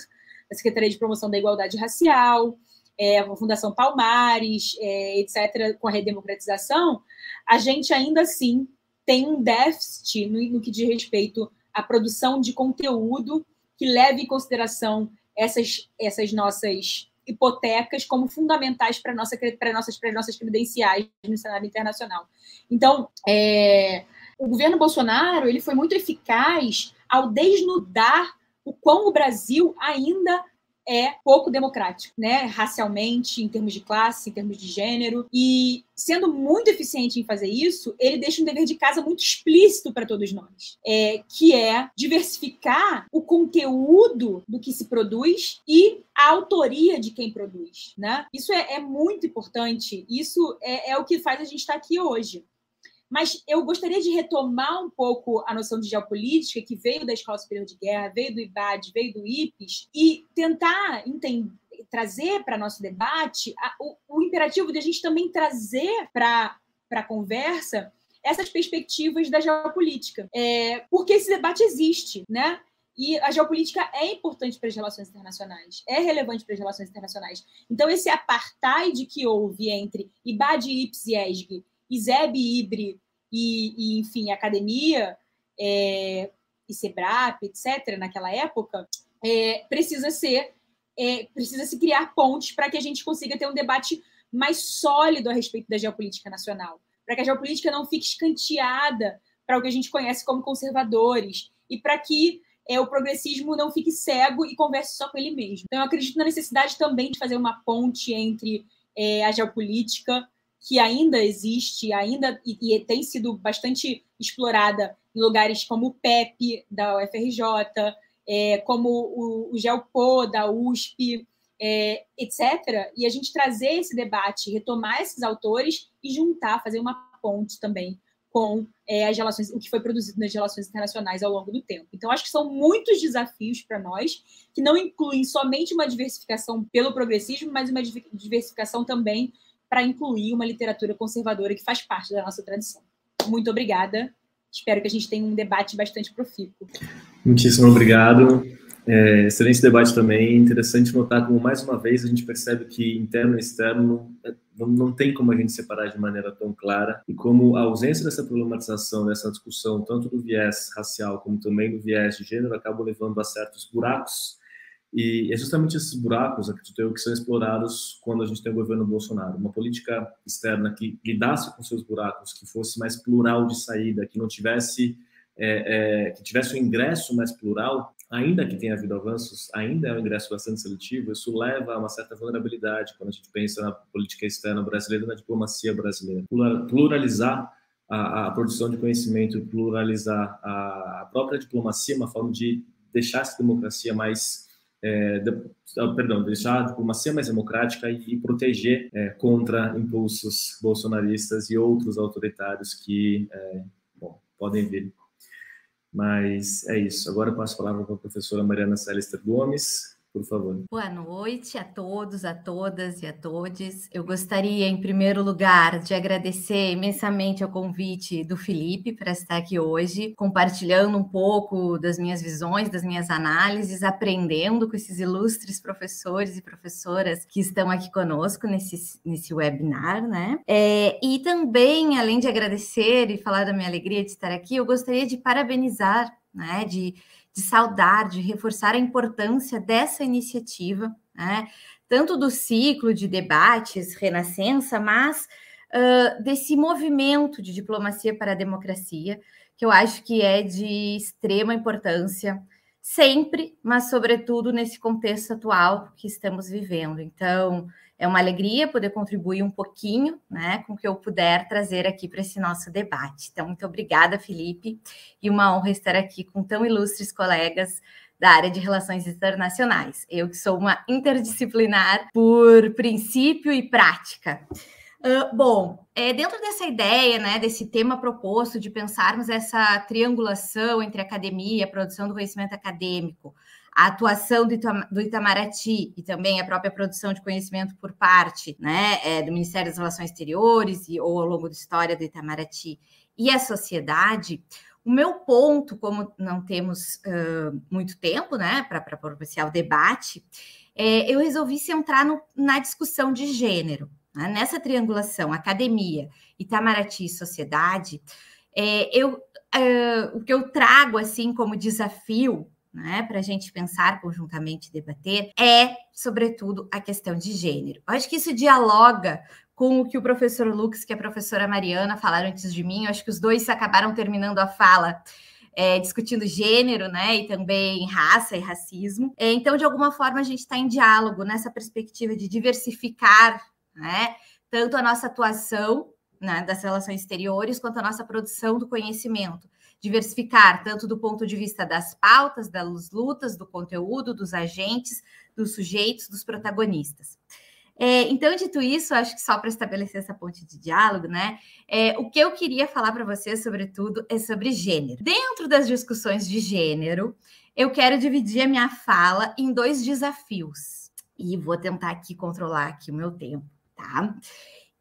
da Secretaria de Promoção da Igualdade Racial, é, a Fundação Palmares, é, etc., com a redemocratização, a gente ainda assim tem um déficit no, no que diz respeito a produção de conteúdo que leve em consideração essas, essas nossas hipotecas como fundamentais para nossa, nossas, para nossas credenciais no cenário internacional. Então, é, o governo Bolsonaro ele foi muito eficaz ao desnudar o quão o Brasil ainda é pouco democrático, né? Racialmente, em termos de classe, em termos de gênero. E sendo muito eficiente em fazer isso, ele deixa um dever de casa muito explícito para todos nós, é, que é diversificar o conteúdo do que se produz e a autoria de quem produz, né? Isso é, é muito importante. Isso é, é o que faz a gente estar aqui hoje. Mas eu gostaria de retomar um pouco a noção de geopolítica, que veio da Escola Superior de Guerra, veio do IBAD, veio do IPES, e tentar entender, trazer para nosso debate a, o, o, imperativo de a gente também trazer para a conversa essas perspectivas da geopolítica. É, porque esse debate existe, né? E a geopolítica é importante para as relações internacionais, é relevante para as relações internacionais. Então, esse apartheid que houve entre IBAD, IPS e ESG ISEB, IBRE e, e enfim, academia, é, e SEBRAP, etc., naquela época, é, precisa ser, é, precisa se criar pontes para que a gente consiga ter um debate mais sólido a respeito da geopolítica nacional, para que a geopolítica não fique escanteada para o que a gente conhece como conservadores e para que é, o progressismo não fique cego e converse só com ele mesmo. Então, eu acredito na necessidade também de fazer uma ponte entre é, a geopolítica que ainda existe, ainda e, e, tem sido bastante explorada em lugares como o PEP da UFRJ, é, como o, o GELPO da USP, é, etc. E a gente trazer esse debate, retomar esses autores e juntar, fazer uma ponte também com é, as relações, o que foi produzido nas relações internacionais ao longo do tempo. Então, acho que são muitos desafios para nós, que não incluem somente uma diversificação pelo progressismo, mas uma diversificação também para incluir uma literatura conservadora que faz parte da nossa tradição. Muito obrigada. Espero que a gente tenha um debate bastante profícuo. Muitíssimo obrigado. É, excelente debate também. Interessante notar como, mais uma vez, a gente percebe que interno e externo é, não, tem como a gente separar de maneira tão clara e como a ausência dessa problematização, dessa discussão, tanto do viés racial como também do viés de gênero, acaba levando a certos buracos e é justamente esses buracos, eu, que são explorados quando a gente tem o governo Bolsonaro. Uma política externa que lidasse com seus buracos, que fosse mais plural de saída, que não tivesse, é, é, que tivesse um ingresso mais plural, ainda que tenha havido avanços, ainda é um ingresso bastante seletivo. Isso leva a uma certa vulnerabilidade quando a gente pensa na política externa brasileira, na diplomacia brasileira. Pluralizar a, a produção de conhecimento, pluralizar a, a própria diplomacia, uma forma de deixar essa democracia mais é, de, ah, perdão, deixar a diplomacia mais democrática e, e proteger é, contra impulsos bolsonaristas e outros autoritários que é, bom, podem vir. Mas é isso. Agora eu passo a palavra para a professora Mariana Celester Gomes, por favor. Boa noite a todos, a todas e a todos. Eu gostaria, em primeiro lugar, de agradecer imensamente ao convite do Felipe para estar aqui hoje, compartilhando um pouco das minhas visões, das minhas análises, aprendendo com esses ilustres professores e professoras que estão aqui conosco nesse, nesse webinar, né? É, e também, além de agradecer e falar da minha alegria de estar aqui, eu gostaria de parabenizar, né? De de saudar, de reforçar a importância dessa iniciativa, né? tanto do ciclo de debates Renascença, mas uh, desse movimento de diplomacia para a democracia, que eu acho que é de extrema importância, sempre, mas sobretudo nesse contexto atual que estamos vivendo. Então, é uma alegria poder contribuir um pouquinho, né, com o que eu puder trazer aqui para esse nosso debate. Então, muito obrigada, Felipe, e uma honra estar aqui com tão ilustres colegas da área de relações internacionais. Eu que sou uma interdisciplinar por princípio e prática. Bom, é, dentro dessa ideia, né, desse tema proposto de pensarmos essa triangulação entre academia produção do conhecimento acadêmico, a atuação do, do Itamaraty e também a própria produção de conhecimento por parte né, é, do Ministério das Relações Exteriores e, ou ao longo da história do Itamaraty e a sociedade, o meu ponto, como não temos uh, muito tempo né, para propiciar o debate, é, eu resolvi centrar no, na discussão de gênero. Né? Nessa triangulação, academia, Itamaraty e sociedade, é, eu, uh, o que eu trago assim como desafio né, para a gente pensar conjuntamente debater, é, sobretudo, a questão de gênero. Eu acho que isso dialoga com o que o professor Lux e a professora Mariana falaram antes de mim. Eu acho que os dois acabaram terminando a fala é, discutindo gênero, né, e também raça e racismo. É, então, de alguma forma, a gente está em diálogo nessa perspectiva de diversificar, né, tanto a nossa atuação né, das relações exteriores quanto a nossa produção do conhecimento diversificar tanto do ponto de vista das pautas, das lutas, do conteúdo, dos agentes, dos sujeitos, dos protagonistas. É, então, dito isso, acho que só para estabelecer essa ponte de diálogo, né? É, o que eu queria falar para vocês, sobretudo, é sobre gênero. Dentro das discussões de gênero, eu quero dividir a minha fala em dois desafios. E vou tentar aqui controlar aqui o meu tempo, tá?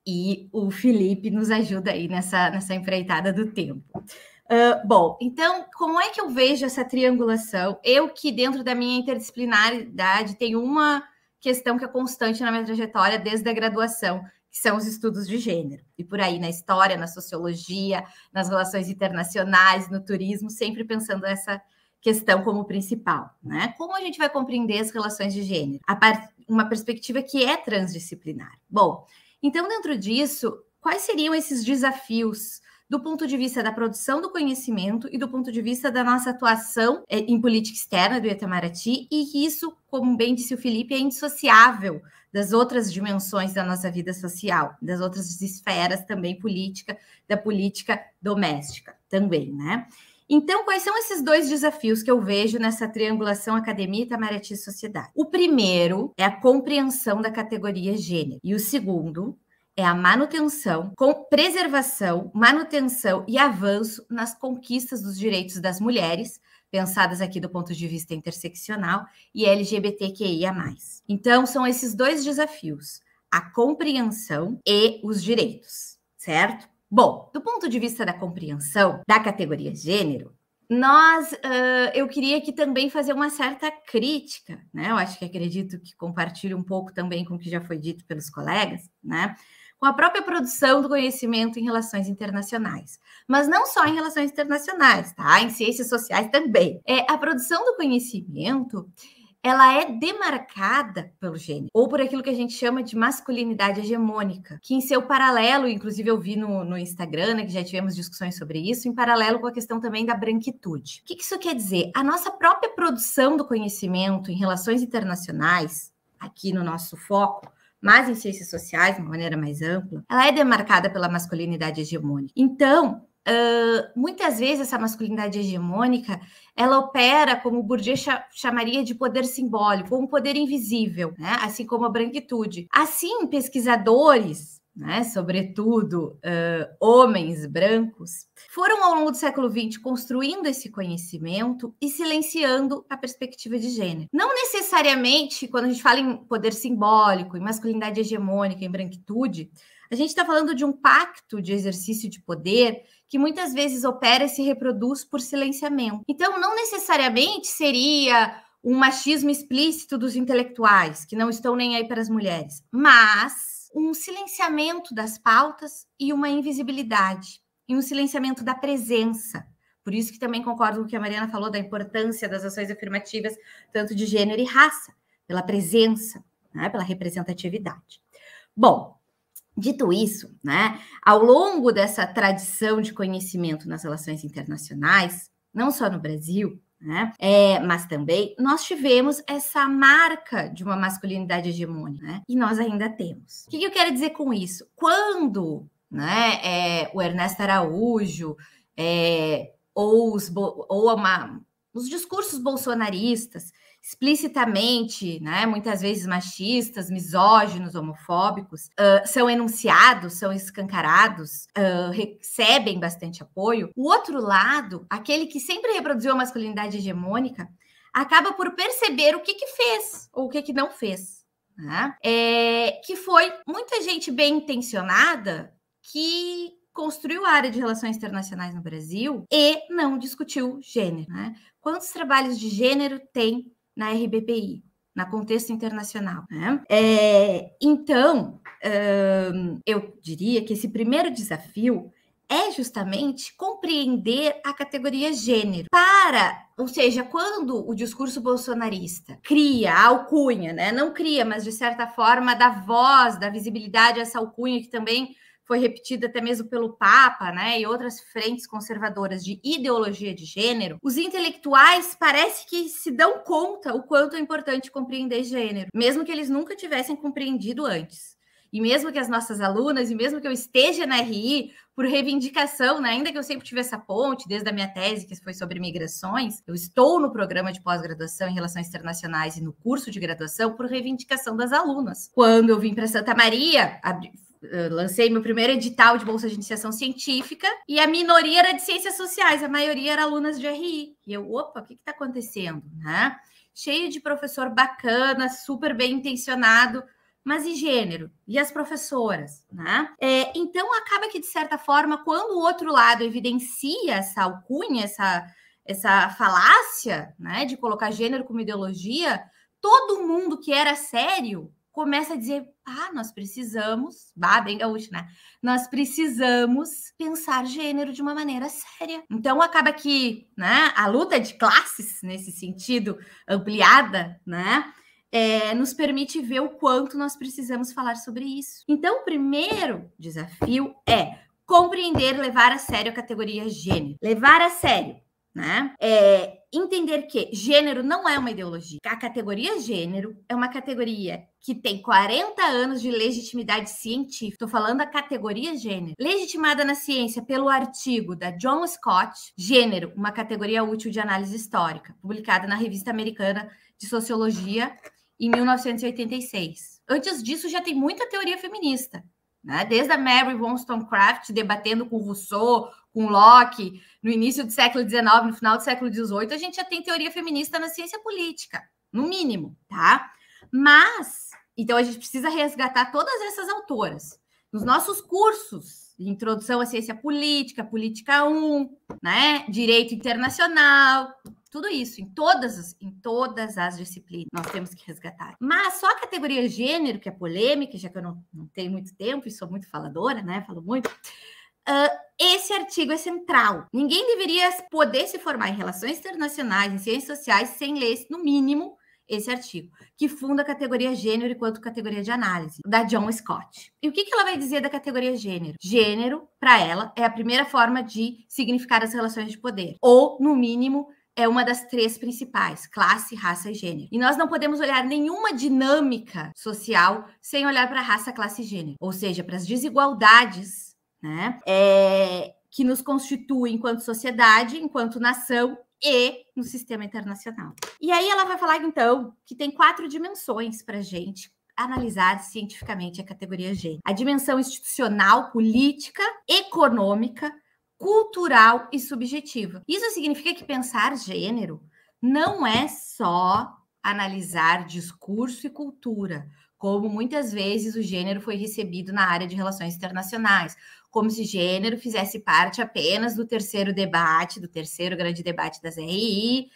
E o Felipe nos ajuda aí nessa, nessa empreitada do tempo. Uh, bom, então, como é que eu vejo essa triangulação? Eu que, dentro da minha interdisciplinaridade, tenho uma questão que é constante na minha trajetória desde a graduação, que são os estudos de gênero. E por aí, na história, na sociologia, nas relações internacionais, no turismo, sempre pensando essa questão como principal, né? Como a gente vai compreender as relações de gênero? A par... Uma perspectiva que é transdisciplinar. Bom, então, dentro disso, quais seriam esses desafios do ponto de vista da produção do conhecimento e do ponto de vista da nossa atuação é, em política externa do Itamaraty, e isso, como bem disse o Felipe, é indissociável das outras dimensões da nossa vida social, das outras esferas também política, da política doméstica também, né? Então, quais são esses dois desafios que eu vejo nessa triangulação academia, Itamaraty e sociedade? O primeiro é a compreensão da categoria gênero, e o segundo é a manutenção, com preservação, manutenção e avanço nas conquistas dos direitos das mulheres, pensadas aqui do ponto de vista interseccional e LGBTQIA+. Então, são esses dois desafios: a compreensão e os direitos, certo? Bom, do ponto de vista da compreensão da categoria gênero, nós, uh, eu queria aqui também fazer uma certa crítica, né? Eu acho que acredito que compartilho um pouco também com o que já foi dito pelos colegas, né? Com a própria produção do conhecimento em relações internacionais. Mas não só em relações internacionais, tá? Em ciências sociais também. É, a produção do conhecimento ela é demarcada pelo gênero, ou por aquilo que a gente chama de masculinidade hegemônica, que em seu paralelo, inclusive eu vi no, no Instagram, né, que já tivemos discussões sobre isso, em paralelo com a questão também da branquitude. O que, isso quer dizer? A nossa própria produção do conhecimento em relações internacionais, aqui no nosso foco, mas em ciências sociais, de uma maneira mais ampla, ela é demarcada pela masculinidade hegemônica. Então, Muitas vezes essa masculinidade hegemônica ela opera como Bourdieu chamaria de poder simbólico, um poder invisível, né? assim como a branquitude. Assim, pesquisadores, né, sobretudo uh, homens brancos, foram ao longo do século XX construindo esse conhecimento e silenciando a perspectiva de gênero. Não necessariamente, quando a gente fala em poder simbólico, em masculinidade hegemônica, em branquitude, a gente está falando de um pacto de exercício de poder que muitas vezes opera e se reproduz por silenciamento. Então, não necessariamente seria um machismo explícito dos intelectuais, que não estão nem aí para as mulheres, mas um silenciamento das pautas e uma invisibilidade, e um silenciamento da presença. Por isso que também concordo com o que a Mariana falou da importância das ações afirmativas, tanto de gênero e raça, pela presença, né, pela representatividade. Bom, Dito isso, né, ao longo dessa tradição de conhecimento nas relações internacionais, não só no Brasil, né, é, mas também nós tivemos essa marca de uma masculinidade hegemônica, né, e nós ainda temos. O que, que eu quero dizer com isso? Quando né, é, o Ernesto Araújo é, ou, os, ou uma, os discursos bolsonaristas explicitamente, né, muitas vezes machistas, misóginos, homofóbicos, uh, são enunciados, são escancarados, uh, recebem bastante apoio. O outro lado, aquele que sempre reproduziu a masculinidade hegemônica, acaba por perceber o que, que fez ou o que, que não fez. Né? É, que foi muita gente bem intencionada que construiu a área de relações internacionais no Brasil e não discutiu gênero. Né? Quantos trabalhos de gênero tem na RBPI, na contexto internacional. Né? É, então, eu diria que esse primeiro desafio é justamente compreender a categoria gênero. Para, ou seja, quando o discurso bolsonarista cria a alcunha, né? Não cria, mas de certa forma dá voz, dá visibilidade a essa alcunha que também foi repetida até mesmo pelo Papa, né, e outras frentes conservadoras de ideologia de gênero, os intelectuais parece que se dão conta o quanto é importante compreender gênero, mesmo que eles nunca tivessem compreendido antes. E mesmo que as nossas alunas, e mesmo que eu esteja na RI por reivindicação, né, ainda que eu sempre tive essa ponte, desde a minha tese, que foi sobre migrações, eu estou no programa de pós-graduação em Relações Internacionais e no curso de graduação por reivindicação das alunas. Quando eu vim para Santa Maria, lancei meu primeiro edital de bolsa de iniciação científica e a minoria era de ciências sociais, a maioria era alunas de RI. E eu, opa, o que está acontecendo? Né? Cheio de professor bacana, super bem intencionado, mas e gênero? E as professoras? Né? É, então, acaba que, de certa forma, quando o outro lado evidencia essa alcunha, essa, essa falácia né, de colocar gênero como ideologia, todo mundo que era sério começa a dizer: ah, nós precisamos, bah, bem gaúcho, né? Nós precisamos pensar gênero de uma maneira séria. Então acaba que, né, a luta de classes nesse sentido ampliada, né? É, nos permite ver o quanto nós precisamos falar sobre isso. Então, o primeiro desafio é compreender, levar a sério a categoria gênero. Levar a sério né? É entender que gênero não é uma ideologia. A categoria gênero é uma categoria que tem 40 anos de legitimidade científica. Estou falando da categoria gênero, legitimada na ciência pelo artigo da John Scott, Gênero, uma categoria útil de análise histórica, publicada na Revista Americana de Sociologia em 1986. Antes disso já tem muita teoria feminista né? Desde a Mary Wollstonecraft debatendo com Rousseau, com Locke, no início do século XIX, no final do século XVIII, a gente já tem teoria feminista na ciência política, no mínimo, tá? Mas, então a gente precisa resgatar todas essas autoras. Nos nossos cursos de introdução à ciência política, política 1, né? Direito internacional, tudo isso, em todas, as, em todas as disciplinas, nós temos que resgatar. Mas só a categoria gênero, que é polêmica, já que eu não, não tenho muito tempo e sou muito faladora, né? Falo muito. Uh, esse artigo é central. Ninguém deveria poder se formar em relações internacionais, em ciências sociais, sem ler, no mínimo, esse artigo, que funda a categoria gênero enquanto categoria de análise, da John Scott. E o que, que ela vai dizer da categoria gênero? Gênero, para ela, é a primeira forma de significar as relações de poder, ou, no mínimo, é uma das três principais: classe, raça e gênero. E nós não podemos olhar nenhuma dinâmica social sem olhar para raça, classe e gênero, ou seja, para as desigualdades, né? É, que nos constituem enquanto sociedade, enquanto nação e no sistema internacional. E aí ela vai falar então que tem quatro dimensões para gente analisar cientificamente a categoria gênero: a dimensão institucional, política, econômica, cultural e subjetiva. Isso significa que pensar gênero não é só analisar discurso e cultura, como muitas vezes o gênero foi recebido na área de relações internacionais, como se gênero fizesse parte apenas do terceiro debate, do terceiro grande debate das RI,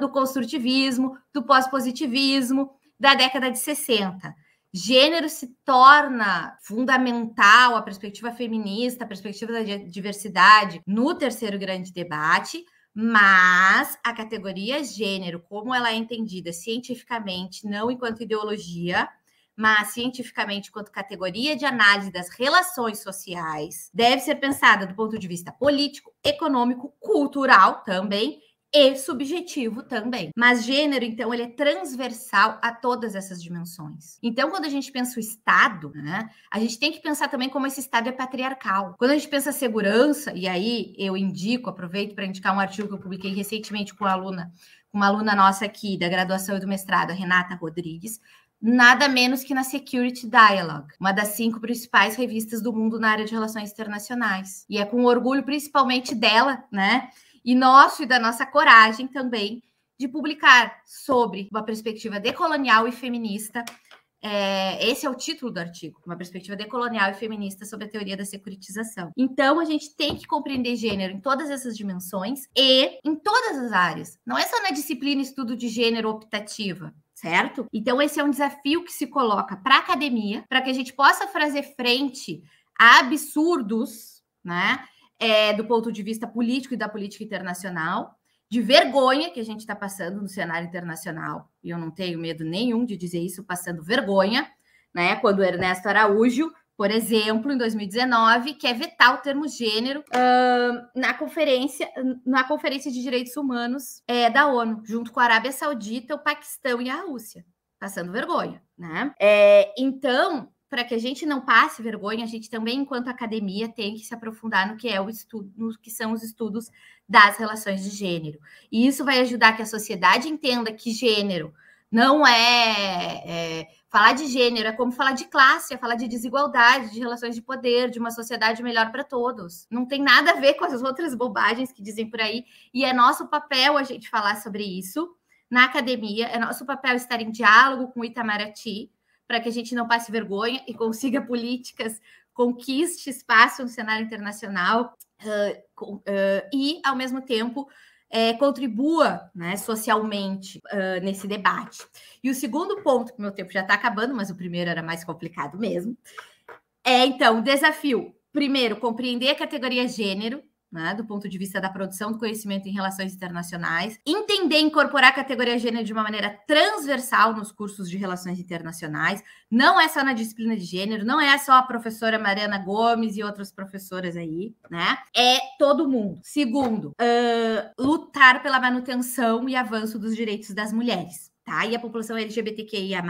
do construtivismo, do pós-positivismo, da década de 60 gênero se torna fundamental, a perspectiva feminista, a perspectiva da diversidade no terceiro grande debate, mas a categoria gênero, como ela é entendida cientificamente, não enquanto ideologia, mas cientificamente enquanto categoria de análise das relações sociais, deve ser pensada do ponto de vista político, econômico, cultural também e subjetivo também. Mas gênero, então, ele é transversal a todas essas dimensões. Então, quando a gente pensa o Estado, né, a gente tem que pensar também como esse Estado é patriarcal. Quando a gente pensa segurança, e aí eu indico, aproveito para indicar um artigo que eu publiquei recentemente com uma aluna, uma aluna nossa aqui da graduação e do mestrado, Renata Rodrigues, nada menos que na Security Dialogue, uma das cinco principais revistas do mundo na área de relações internacionais. E é com orgulho, principalmente dela, né? e nosso e da nossa coragem também de publicar sobre uma perspectiva decolonial e feminista. É, esse é o título do artigo, uma perspectiva decolonial e feminista sobre a teoria da securitização. Então, a gente tem que compreender gênero em todas essas dimensões e em todas as áreas. Não é só na disciplina estudo de gênero optativa, certo? Então, esse é um desafio que se coloca para a academia, para que a gente possa fazer frente a absurdos, né? é, do ponto de vista político e da política internacional, de vergonha que a gente está passando no cenário internacional, e eu não tenho medo nenhum de dizer isso, passando vergonha, né? Quando Ernesto Araújo, por exemplo, em 2019, quer vetar o termo gênero uh, na conferência na conferência de direitos humanos é, da ONU, junto com a Arábia Saudita, o Paquistão e a Rússia, passando vergonha, né? É, então para que a gente não passe vergonha, a gente também, enquanto academia, tem que se aprofundar no que é o estudo, no que são os estudos das relações de gênero. E isso vai ajudar que a sociedade entenda que gênero não é, é falar de gênero, é como falar de classe, é falar de desigualdade, de relações de poder, de uma sociedade melhor para todos. Não tem nada a ver com as outras bobagens que dizem por aí, e é nosso papel a gente falar sobre isso na academia, é nosso papel estar em diálogo com o Itamaraty, para que a gente não passe vergonha e consiga políticas, conquiste espaço no cenário internacional uh, uh, e, ao mesmo tempo, é, contribua né, socialmente uh, nesse debate. E o segundo ponto, que meu tempo já está acabando, mas o primeiro era mais complicado mesmo, é então o desafio. Primeiro, compreender a categoria gênero, né, do ponto de vista da produção do conhecimento em relações internacionais, entender e incorporar a categoria gênero de uma maneira transversal nos cursos de relações internacionais, não é só na disciplina de gênero, não é só a professora Mariana Gomes e outras professoras aí, né? É todo mundo. Segundo, uh, lutar pela manutenção e avanço dos direitos das mulheres, tá? E a população LGBTQIA+,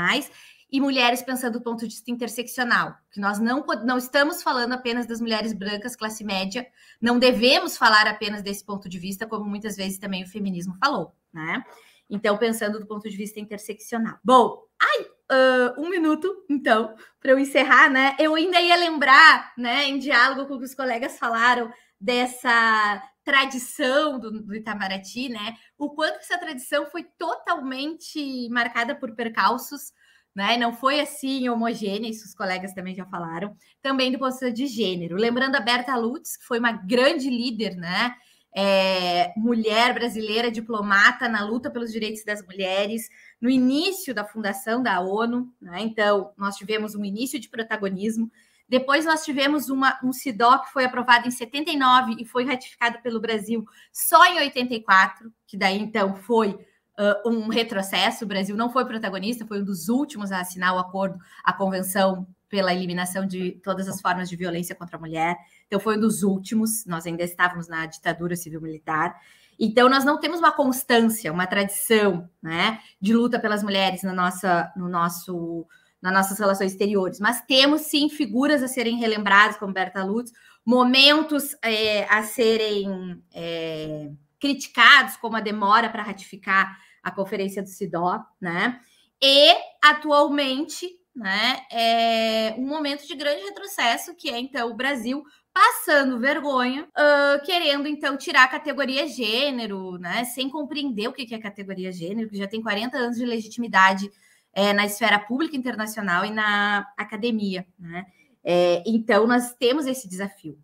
e mulheres pensando do ponto de vista interseccional, que nós não, não estamos falando apenas das mulheres brancas, classe média, não devemos falar apenas desse ponto de vista, como muitas vezes também o feminismo falou, né? Então, pensando do ponto de vista interseccional. Bom, ai, uh, um minuto, então, para eu encerrar, né? Eu ainda ia lembrar, né, em diálogo com o que os colegas falaram, dessa tradição do, do Itamaraty, né? O quanto essa tradição foi totalmente marcada por percalços, né? Não foi assim homogênea, isso os colegas também já falaram. Também do ponto de gênero. Lembrando a Berta Lutz, que foi uma grande líder, né? É, mulher brasileira, diplomata na luta pelos direitos das mulheres, no início da fundação da ONU, né? Então, nós tivemos um início de protagonismo. Depois nós tivemos uma, um CIDO que foi aprovado em 79 e foi ratificado pelo Brasil só em 84, que daí então foi uh, um retrocesso. O Brasil não foi protagonista, foi um dos últimos a assinar o acordo, a convenção pela eliminação de todas as formas de violência contra a mulher. Então foi um dos últimos. Nós ainda estávamos na ditadura civil-militar. Então, nós não temos uma constância, uma tradição né, de luta pelas mulheres na nossa, no nosso nas nossas relações exteriores, mas temos sim figuras a serem relembradas, como Berta Lutz, momentos é, a serem é, criticados, como a demora para ratificar a conferência do CIDO, né? E atualmente, né, é um momento de grande retrocesso, que é então o Brasil passando vergonha, uh, querendo então tirar a categoria gênero, né, sem compreender o que é categoria gênero, que já tem 40 anos de legitimidade é, na esfera pública internacional e na academia, né? É, então, nós temos esse desafio,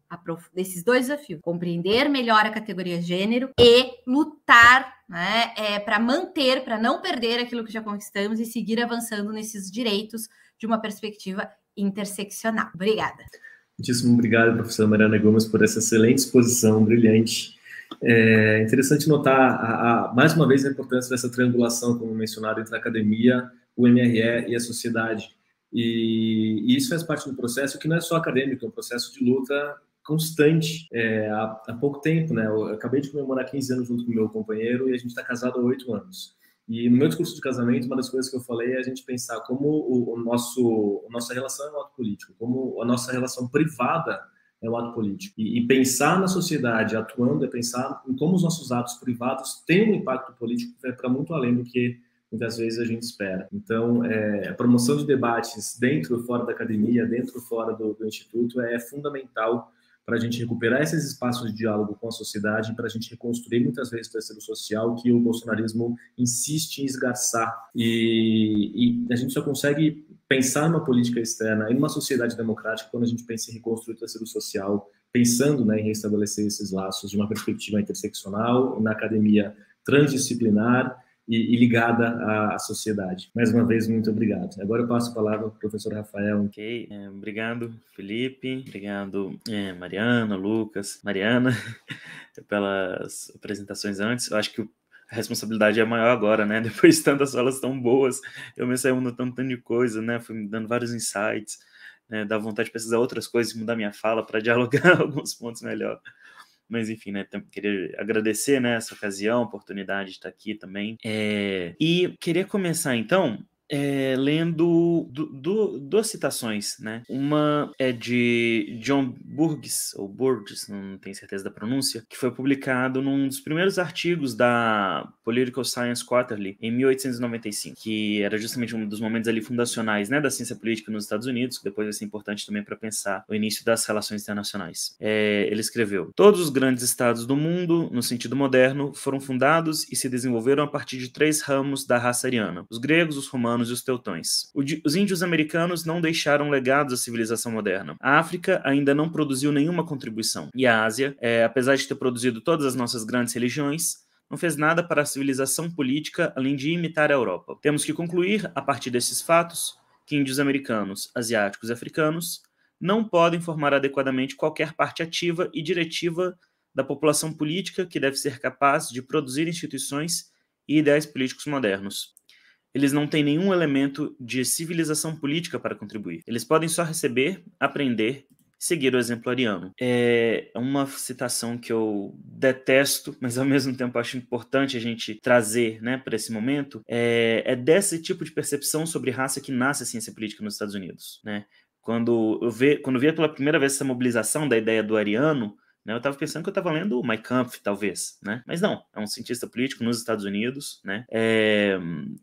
esses dois desafios: compreender melhor a categoria gênero e lutar né, é, para manter, para não perder aquilo que já conquistamos e seguir avançando nesses direitos de uma perspectiva interseccional. Obrigada. Muitíssimo obrigado, professora Mariana Gomes, por essa excelente exposição, brilhante. É interessante notar, a, a, mais uma vez, a importância dessa triangulação, como mencionado, entre a academia, o MRE e a sociedade. E, e, isso faz parte do processo que não é só acadêmico, é um processo de luta constante é, há, há, pouco tempo, né? Eu acabei de comemorar 15 anos junto com meu companheiro e a gente está casado há oito anos. E no meu discurso de casamento, uma das coisas que eu falei é a gente pensar como o, o nosso, a nossa relação é um ato político, como a nossa relação privada é um ato político. E, e, pensar na sociedade atuando é pensar em como os nossos atos privados têm um impacto político que vai para muito além do que muitas vezes a gente espera. Então, é, a promoção de debates dentro e fora da academia, dentro e fora do, do Instituto, é fundamental para a gente recuperar esses espaços de diálogo com a sociedade, para a gente reconstruir muitas vezes o terceiro social que o bolsonarismo insiste em esgarçar. E, e a gente só consegue pensar numa política externa e numa sociedade democrática quando a gente pensa em reconstruir o terceiro social, pensando né, em restabelecer esses laços de uma perspectiva interseccional, na academia transdisciplinar e, e ligada à, à, sociedade. Mais uma vez, muito obrigado. Agora eu passo a palavra para o professor Rafael. Ok, é, obrigado, Felipe, obrigado, é, Mariana, Lucas, Mariana, pelas apresentações antes. Eu acho que a responsabilidade é maior agora, né? Depois de tantas aulas tão boas, eu me saí notando tanto de coisa, né? Fui me dando vários insights, né? Dá vontade de pesquisar outras coisas, mudar minha fala para dialogar alguns pontos melhor. Mas enfim, né? Queria agradecer né, essa ocasião, oportunidade de estar aqui também. É, e queria começar então é, lendo do, do, duas citações, né? Uma é de John Burgess, ou Burgess, não tenho certeza da pronúncia, que foi publicado num dos primeiros artigos da Political Science Quarterly, em 1895, que era justamente um dos momentos ali fundacionais, né, da ciência política nos Estados Unidos, que depois vai ser importante também para pensar o início das relações internacionais. É, ele escreveu: Todos os grandes estados do mundo, no sentido moderno, foram fundados e se desenvolveram a partir de três ramos da raça ariana: os gregos, os romanos romanos e os teutões. Os índios americanos não deixaram legados à civilização moderna. A África ainda não produziu nenhuma contribuição. E a Ásia, é, apesar de ter produzido todas as nossas grandes religiões, não fez nada para a civilização política além de imitar a Europa. Temos que concluir, a partir desses fatos, que índios americanos, asiáticos e africanos não podem formar adequadamente qualquer parte ativa e diretiva da população política que deve ser capaz de produzir instituições e ideais políticos modernos eles não têm nenhum elemento de civilização política para contribuir. Eles podem só receber, aprender, seguir o exemplo ariano. É uma citação que eu detesto, mas ao mesmo tempo acho importante a gente trazer né, para esse momento. É, é desse tipo de percepção sobre raça que nasce a ciência política nos Estados Unidos. Né? Quando eu, ve, quando via pela primeira vez essa mobilização da ideia do ariano? Eu estava pensando que eu estava lendo o Mein Kampf, talvez, né? Mas não, é um cientista político nos Estados Unidos, né? É...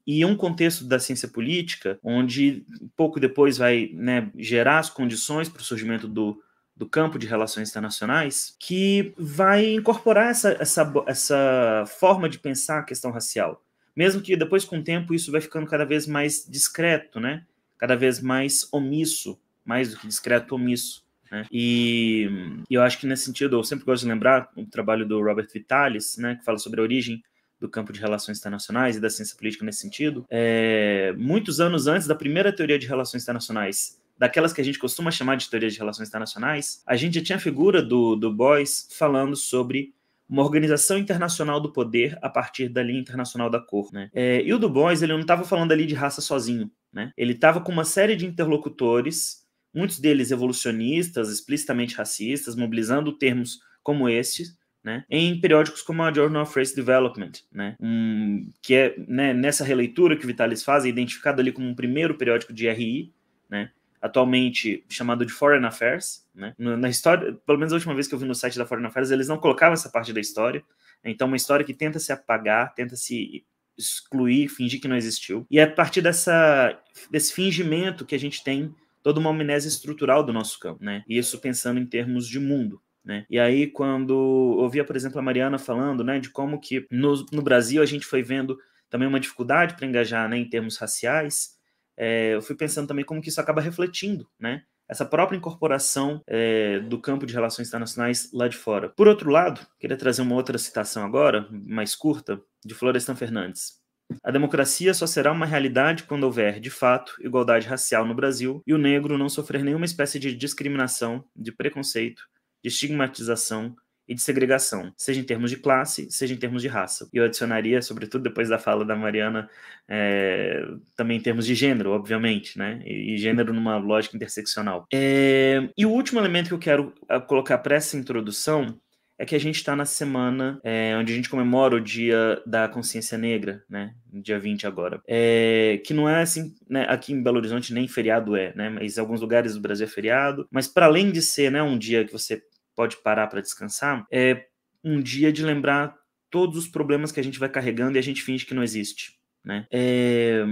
E um contexto da ciência política, onde pouco depois vai né, gerar as condições para o surgimento do, do campo de relações internacionais, que vai incorporar essa, essa, essa forma de pensar a questão racial. Mesmo que depois, com o tempo, isso vai ficando cada vez mais discreto, né? Cada vez mais omisso, mais do que discreto, omisso. Né? E, eu acho que nesse sentido, eu sempre gosto de lembrar o trabalho do Robert Vitalis, né, que fala sobre a origem do campo de relações internacionais e da ciência política nesse sentido. É, muitos anos antes da primeira teoria de relações internacionais, daquelas que a gente costuma chamar de teoria de relações internacionais, a gente já tinha a figura do, do Boyce falando sobre uma organização internacional do poder a partir da linha internacional da cor. Né? É, e o Du Bois ele não estava falando ali de raça sozinho. Né? Ele estava com uma série de interlocutores muitos deles evolucionistas, explicitamente racistas, mobilizando termos como estes, né, em periódicos como a Journal of Race Development, né, um, que é né, nessa releitura que o Vitalis faz, é identificado ali como um primeiro periódico de RI, né, atualmente chamado de Foreign Affairs. Né, na história, pelo menos a última vez que eu vi no site da Foreign Affairs, eles não colocavam essa parte da história, então uma história que tenta se apagar, tenta se excluir, fingir que não existiu, e é a partir dessa, desse fingimento que a gente tem toda uma amnésia estrutural do nosso campo, né? E isso pensando em termos de mundo. Né? E aí, quando ouvia, por exemplo, a Mariana falando né, de como que no, no Brasil a gente foi vendo também uma dificuldade para engajar né, em termos raciais, é, eu fui pensando também como que isso acaba refletindo, né? Essa própria incorporação é, do campo de relações internacionais lá de fora. Por outro lado, queria trazer uma outra citação agora, mais curta, de Florestan Fernandes. A democracia só será uma realidade quando houver, de fato, igualdade racial no Brasil e o negro não sofrer nenhuma espécie de discriminação, de preconceito, de estigmatização e de segregação, seja em termos de classe, seja em termos de raça. E eu adicionaria, sobretudo depois da fala da Mariana, é, também em termos de gênero, obviamente, né? E, gênero numa lógica interseccional. É, e o último elemento que eu quero ah, colocar para essa introdução é que a gente está na semana é, onde a gente comemora o Dia da Consciência Negra, né? Dia 20 agora. É, que não é assim, né? Aqui em Belo Horizonte nem feriado é, né? Mas em alguns lugares do Brasil é feriado. Mas para além de ser né, um dia que você pode parar para descansar, é um dia de lembrar todos os problemas que a gente vai carregando e a gente finge que não existe. Né? É,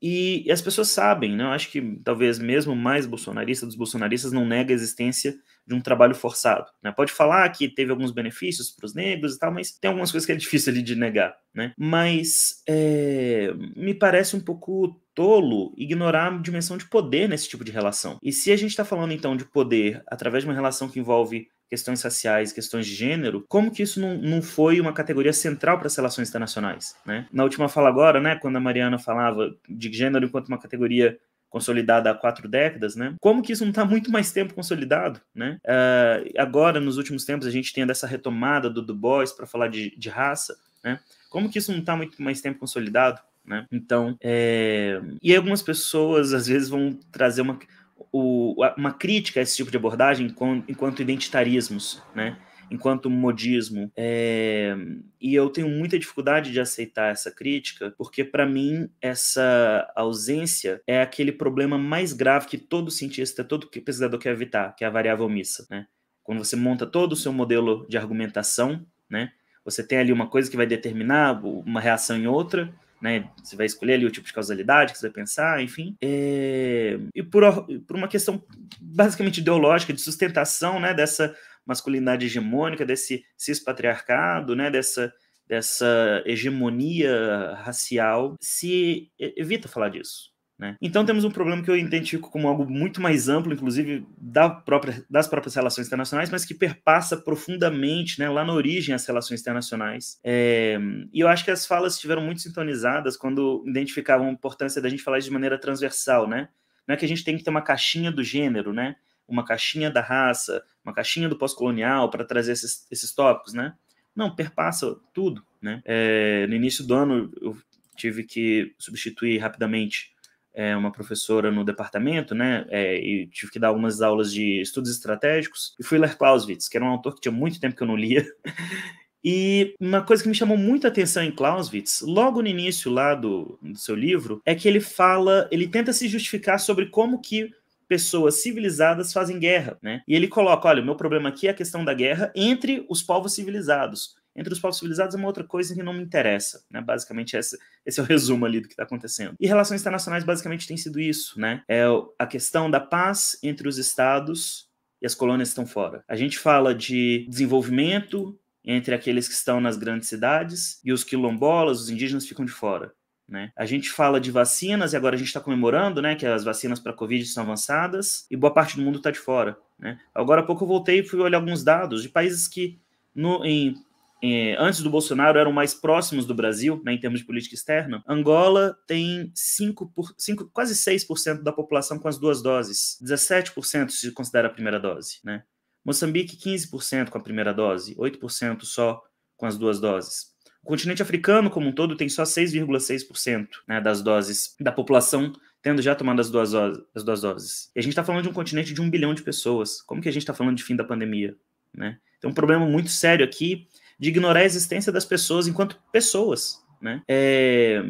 e, e, as pessoas sabem, né? Eu acho que talvez mesmo mais bolsonarista dos bolsonaristas não nega a existência de um trabalho forçado. Né? Pode falar que teve alguns benefícios para os negros e tal, mas tem algumas coisas que é difícil ali de negar. Né? Mas é, me parece um pouco tolo ignorar a dimensão de poder nesse tipo de relação. E se a gente está falando então de poder através de uma relação que envolve questões raciais, questões de gênero, como que isso não, não foi uma categoria central para as relações internacionais? Né? Na última fala agora, né, quando a Mariana falava de gênero enquanto uma categoria consolidada há quatro décadas, né? Como que isso não está muito mais tempo consolidado, né? Uh, agora, nos últimos tempos, a gente tem dessa retomada do Du Bois para falar de, de, raça, né? Como que isso não está muito mais tempo consolidado, né? Então, é... e algumas pessoas às vezes vão trazer uma, o, uma crítica a esse tipo de abordagem enquanto, enquanto identitarismos, né? Enquanto modismo. É... E eu tenho muita dificuldade de aceitar essa crítica, porque para mim essa ausência é aquele problema mais grave que todo cientista, todo pesquisador quer evitar, que é a variável omissa. Né? Quando você monta todo o seu modelo de argumentação, né? você tem ali uma coisa que vai determinar uma reação em outra, né? Você vai escolher ali o tipo de causalidade que você vai pensar, enfim. É... E por, por uma questão basicamente ideológica de sustentação, né? Dessa masculinidade hegemônica, desse cispatriarcado, né, dessa, dessa hegemonia racial, se evita falar disso. Né? Então temos um problema que eu identifico como algo muito mais amplo, inclusive da própria, das próprias relações internacionais, mas que perpassa profundamente né, lá na origem as relações internacionais. É, e eu acho que as falas estiveram muito sintonizadas quando identificavam a importância da gente falar de maneira transversal. Né? Não é que a gente tem que ter uma caixinha do gênero, né? Uma caixinha da raça, uma caixinha do pós-colonial para trazer esses, esses tópicos, né? Não, perpassa tudo, né? É, no início do ano eu tive que substituir rapidamente é, uma professora no departamento, né? É, e tive que dar algumas aulas de estudos estratégicos e fui ler Clausewitz, que era um autor que tinha muito tempo que eu não lia. E uma coisa que me chamou muita atenção em Clausewitz, logo no início lá do, do seu livro, é que ele fala, ele tenta se justificar sobre como que pessoas civilizadas fazem guerra, né? E ele coloca, olha, o meu problema aqui é a questão da guerra entre os povos civilizados. Entre os povos civilizados é uma outra coisa que não me interessa, né? Basicamente esse, esse é o resumo ali do que está acontecendo. E relações internacionais basicamente tem sido isso, né? É a questão da paz entre os estados e as colônias estão fora. A gente fala de desenvolvimento entre aqueles que estão nas grandes cidades e os quilombolas, os indígenas ficam de fora. Né? A gente fala de vacinas e agora a gente está comemorando né, que as vacinas para a Covid estão avançadas e boa parte do mundo está de fora. Né? Agora há pouco eu voltei e fui olhar alguns dados de países que no, em, em, antes do Bolsonaro eram mais próximos do Brasil né, em termos de política externa. Angola tem 5 por, 5, quase 6% da população com as duas doses, 17% se considera a primeira dose. Né? Moçambique, 15% com a primeira dose, 8% só com as duas doses. O continente africano, como um todo, tem só 6,6% né, das doses da população tendo já tomado as duas, as duas doses. E a gente está falando de um continente de um bilhão de pessoas. Como que a gente está falando de fim da pandemia? Né? Tem um problema muito sério aqui de ignorar a existência das pessoas enquanto pessoas. Né? É...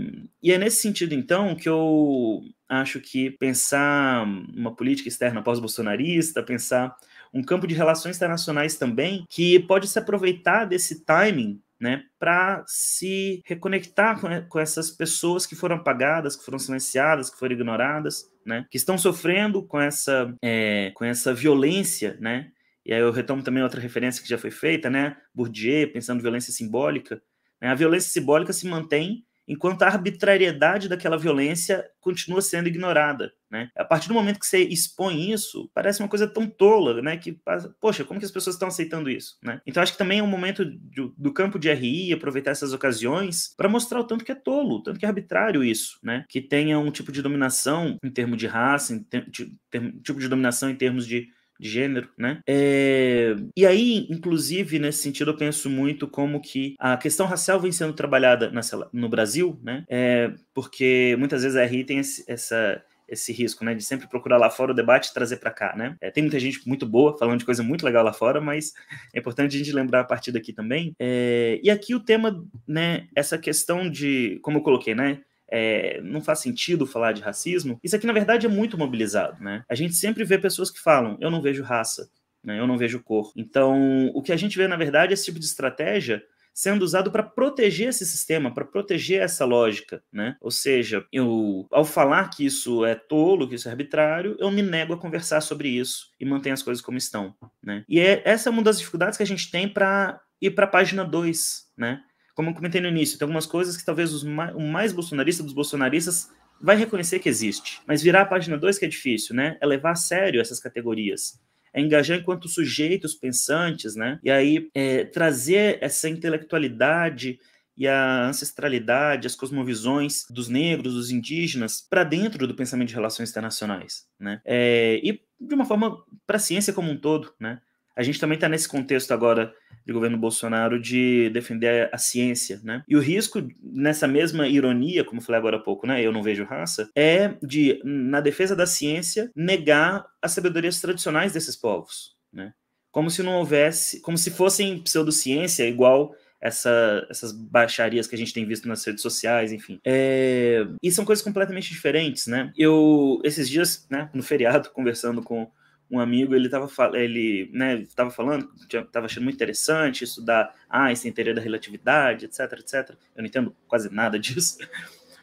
E é nesse sentido, então, que eu acho que pensar uma política externa pós-bolsonarista, pensar um campo de relações internacionais também, que pode se aproveitar desse timing né, para se reconectar com, essas pessoas que foram apagadas, que foram silenciadas, que foram ignoradas, né, que estão sofrendo com essa, é, com essa violência, né, e aí eu retomo também outra referência que já foi feita, né, Bourdieu, pensando violência simbólica, né, a violência simbólica se mantém enquanto a arbitrariedade daquela violência continua sendo ignorada. Né? A partir do momento que você expõe isso, parece uma coisa tão tola, né? Que, poxa, como que as pessoas estão aceitando isso? Né? Então, acho que também é um momento do, do campo de RI aproveitar essas ocasiões para mostrar o tanto que é tolo, o tanto que é arbitrário isso, né? Que tenha um tipo de dominação em termos de raça, em ter, tipo de dominação em termos de de gênero, né? É... E aí, inclusive, nesse sentido, eu penso muito como que a questão racial vem sendo trabalhada no Brasil, né? É... Porque muitas vezes a RI tem esse, essa esse risco, né, de sempre procurar lá fora o debate e trazer para cá, né? É, tem muita gente muito boa falando de coisa muito legal lá fora, mas é importante a gente lembrar a partir daqui também. É, e aqui o tema, né, essa questão de, como eu coloquei, né, é, não faz sentido falar de racismo, isso aqui na verdade é muito mobilizado, né? A gente sempre vê pessoas que falam, eu não vejo raça, né? eu não vejo cor. Então, o que a gente vê na verdade é esse tipo de estratégia sendo usado para proteger esse sistema, para proteger essa lógica, né? Ou seja, eu, ao falar que isso é tolo, que isso é arbitrário, eu me nego a conversar sobre isso e manter as coisas como estão, né? E é, essa é uma das dificuldades que a gente tem para ir para a página 2, né? Como eu comentei no início, tem algumas coisas que talvez o mais bolsonarista dos bolsonaristas vai reconhecer que existe. Mas virar a página 2 que é difícil, né? É levar a sério essas categorias. É engajar enquanto sujeitos pensantes, né? E aí é, trazer essa intelectualidade e a ancestralidade, as cosmovisões dos negros, dos indígenas, para dentro do pensamento de relações internacionais, né? É, e de uma forma para a ciência como um todo, né? A gente também está nesse contexto agora de governo Bolsonaro de defender a ciência, né? E o risco nessa mesma ironia, como falei agora há pouco, né? Eu não vejo raça, é de na defesa da ciência negar as sabedorias tradicionais desses povos, né? Como se não houvesse, como se fossem pseudociência igual essa, essas baixarias que a gente tem visto nas redes sociais, enfim. É, e são coisas completamente diferentes, né? Eu, esses dias, né, no feriado, conversando com um amigo, ele estava ele, né, tava falando, estava achando muito interessante estudar Einstein, teoria da relatividade, etc, etc. Eu não entendo quase nada disso.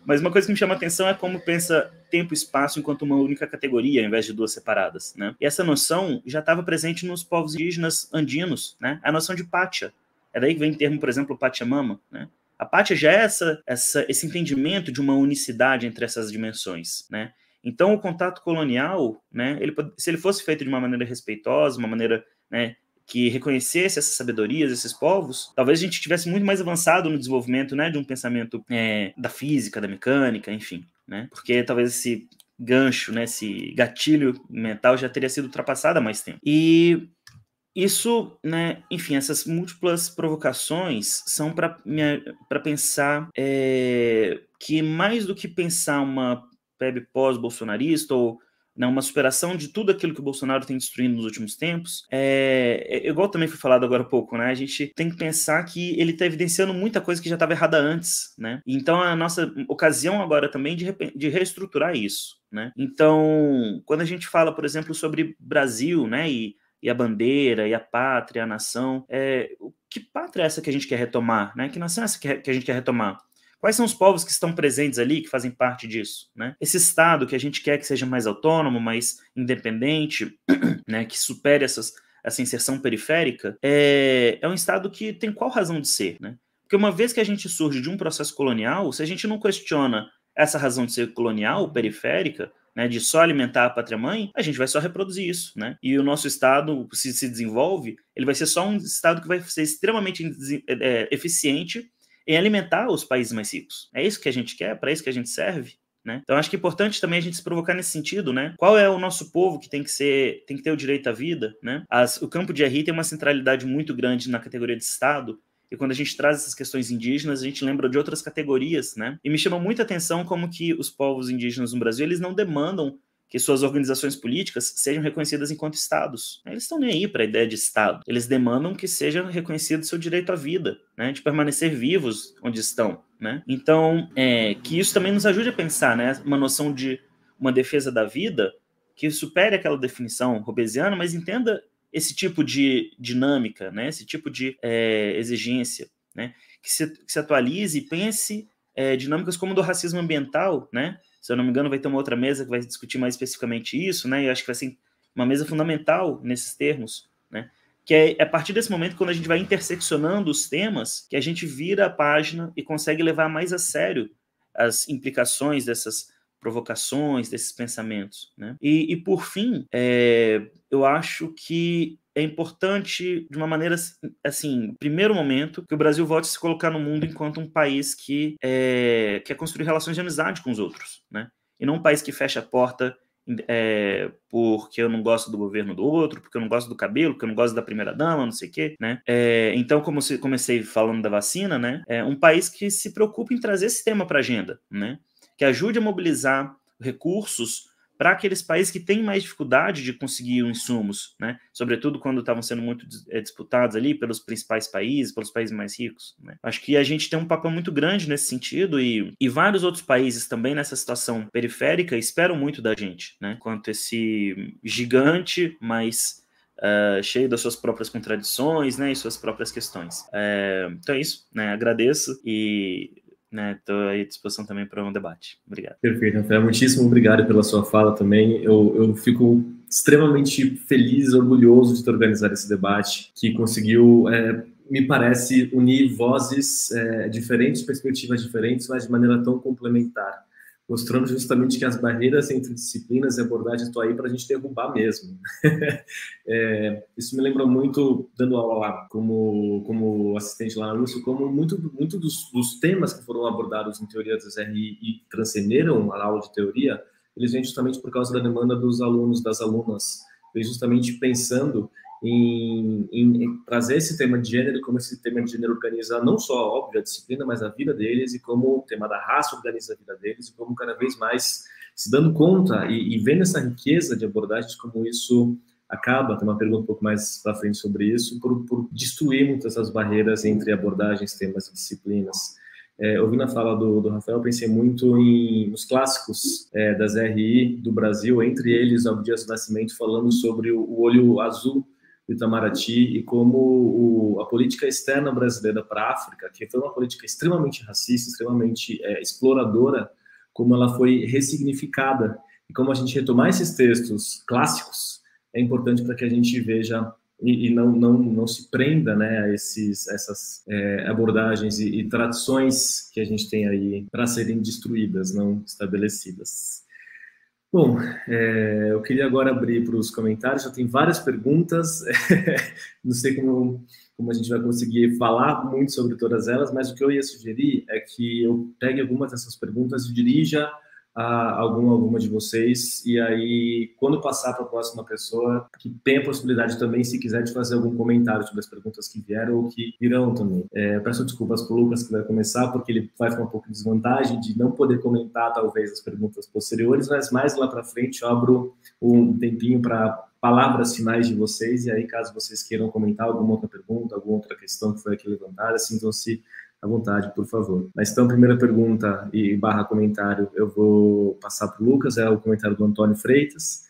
Mas uma coisa que me chama a atenção é como pensa tempo e espaço enquanto uma única categoria, ao invés de duas separadas, né? E essa noção já estava presente nos povos indígenas andinos, né? A noção de pátia. É daí que vem o termo, por exemplo, Pachamama, né? A pátia já é essa, essa, esse entendimento de uma unicidade entre essas dimensões, né? Então, o contato colonial, né, ele, se ele fosse feito de uma maneira respeitosa, uma maneira né, que reconhecesse essas sabedorias, esses povos, talvez a gente tivesse muito mais avançado no desenvolvimento né, de um pensamento é, da física, da mecânica, enfim. Né, porque talvez esse gancho, né, esse gatilho mental já teria sido ultrapassado há mais tempo. E isso, né, enfim, essas múltiplas provocações são para pensar é, que mais do que pensar uma PEB pós-bolsonarista ou né, uma superação de tudo aquilo que o Bolsonaro tem destruindo nos últimos tempos. É, é, igual também foi falado agora há pouco, né? A gente tem que pensar que ele está evidenciando muita coisa que já estava errada antes, né? Então a nossa ocasião agora também de, de reestruturar isso, né? Então, quando a gente fala, por exemplo, sobre Brasil, né? E, e a bandeira, e a pátria, a nação, é, que pátria é essa que a gente quer retomar, né? Que nação é essa que, que a gente quer retomar? Quais são os povos que estão presentes ali, que fazem parte disso? Né? Esse Estado que a gente quer que seja mais autônomo, mais independente, né, que supere essas, essa inserção periférica, é, é um Estado que tem qual razão de ser? Né? Porque uma vez que a gente surge de um processo colonial, se a gente não questiona essa razão de ser colonial, periférica, né, de só alimentar a pátria-mãe, a gente vai só reproduzir isso, né? E o nosso Estado, se se desenvolve, ele vai ser só um Estado que vai ser extremamente é, eficiente em alimentar os países mais ricos. É isso que a gente quer, para isso que a gente serve. Né? Então acho que é importante também a gente se provocar nesse sentido, né? Qual é o nosso povo que tem que ser, tem que ter o direito à vida, né? As, o campo de RI tem uma centralidade muito grande na categoria de Estado. E quando a gente traz essas questões indígenas, a gente lembra de outras categorias, né? E me chama muita atenção como que os povos indígenas no Brasil, eles não demandam que suas organizações políticas sejam reconhecidas enquanto estados. Eles estão nem aí para a ideia de estado. Eles demandam que seja reconhecido seu direito à vida, né, de permanecer vivos onde estão. Né? Então, é, que isso também nos ajude a pensar, né, uma noção de uma defesa da vida que supere aquela definição robesiana, mas entenda esse tipo de dinâmica, né, esse tipo de é, exigência, né, que se, que se atualize e pense é, dinâmicas como do racismo ambiental, né, se eu não me engano, vai ter uma outra mesa que vai discutir mais especificamente isso, né? E acho que vai ser uma mesa fundamental nesses termos, né? Que é, é a partir desse momento, quando a gente vai interseccionando os temas, que a gente vira a página e consegue levar mais a sério as implicações dessas provocações, desses pensamentos. Né? E, e por fim, é, eu acho que é importante, de uma maneira assim, primeiro momento, que o Brasil volte a se colocar no mundo enquanto um país que é, quer construir relações de amizade com os outros, né? E não um país que fecha a porta é, porque eu não gosto do governo do outro, porque eu não gosto do cabelo, porque eu não gosto da primeira dama, não sei o quê, né? É, então, como se comecei falando da vacina, né? É um país que se preocupa em trazer esse tema para a agenda, né? Que ajude a mobilizar recursos para aqueles países que têm mais dificuldade de conseguir os insumos, né? Sobretudo quando estavam sendo muito é, disputados ali pelos principais países, pelos países mais ricos. Né? Acho que a gente tem um papel muito grande nesse sentido e, e vários outros países também nessa situação periférica esperam muito da gente, né? Quanto esse gigante, mas Uh, cheio das suas próprias contradições, né, e suas próprias questões. Uh, então é isso, né, agradeço e né? Estou à disposição também para um debate. Obrigado. Perfeito, Rafael. Muitíssimo obrigado pela sua fala também. Eu, eu fico extremamente feliz, orgulhoso de ter organizado esse debate, que conseguiu, é, me parece, unir vozes é, diferentes, perspectivas diferentes, mas de maneira tão complementar mostrando justamente que as barreiras entre disciplinas e abordagens estão aí para a gente derrubar mesmo. é, isso me lembra muito, dando aula lá, como, como assistente lá na USP, como muito, muito dos, dos, temas que foram abordados em teoria das RI e transcenderam a aula de teoria, eles vêm justamente por causa da demanda dos alunos, das alunas, vem justamente pensando em, em, trazer esse tema de gênero, como esse tema de gênero organiza não só, óbvio, a disciplina, mas a vida deles, e como o tema da raça organiza a vida deles, e como cada vez mais se dando conta e, e vendo essa riqueza de abordagens, como isso acaba, tem uma pergunta um pouco mais para frente sobre isso, por, por destruir muitas essas barreiras entre abordagens, temas e disciplinas. É, ouvindo a fala do, do Rafael, pensei muito em, nos clássicos é, das RI do Brasil, entre eles, Aldo Dias do Nascimento, falando sobre o, o olho azul Itamaraty e como o, a política externa brasileira para a África, que foi uma política extremamente racista, extremamente é, exploradora, como ela foi ressignificada e como a gente retomar esses textos clássicos é importante para que a gente veja e, e, não, não, não se prenda né, a esses, essas é, abordagens e, e tradições que a gente tem aí para serem destruídas, não estabelecidas. Bom, é, eu queria agora abrir para os comentários, já tem várias perguntas, não sei como, como a gente vai conseguir falar muito sobre todas elas, mas o que eu ia sugerir é que eu pegue algumas dessas perguntas e dirija a algum alguma de vocês. E aí quando passar para a próxima pessoa que tem a possibilidade também se quiser de fazer algum comentário sobre as perguntas que vieram ou que virão também. É, peço desculpas para o Lucas que vai começar porque ele vai ficar um pouco de desvantagem de não poder comentar talvez as perguntas posteriores mas mais lá para frente eu abro um tempinho para palavras finais de vocês. E aí caso vocês queiram comentar alguma outra pergunta alguma outra questão que foi aqui levantada sintam-se à vontade, por favor. Mas então, primeira pergunta e barra comentário, eu vou passar para o Lucas, é o comentário do Antônio Freitas.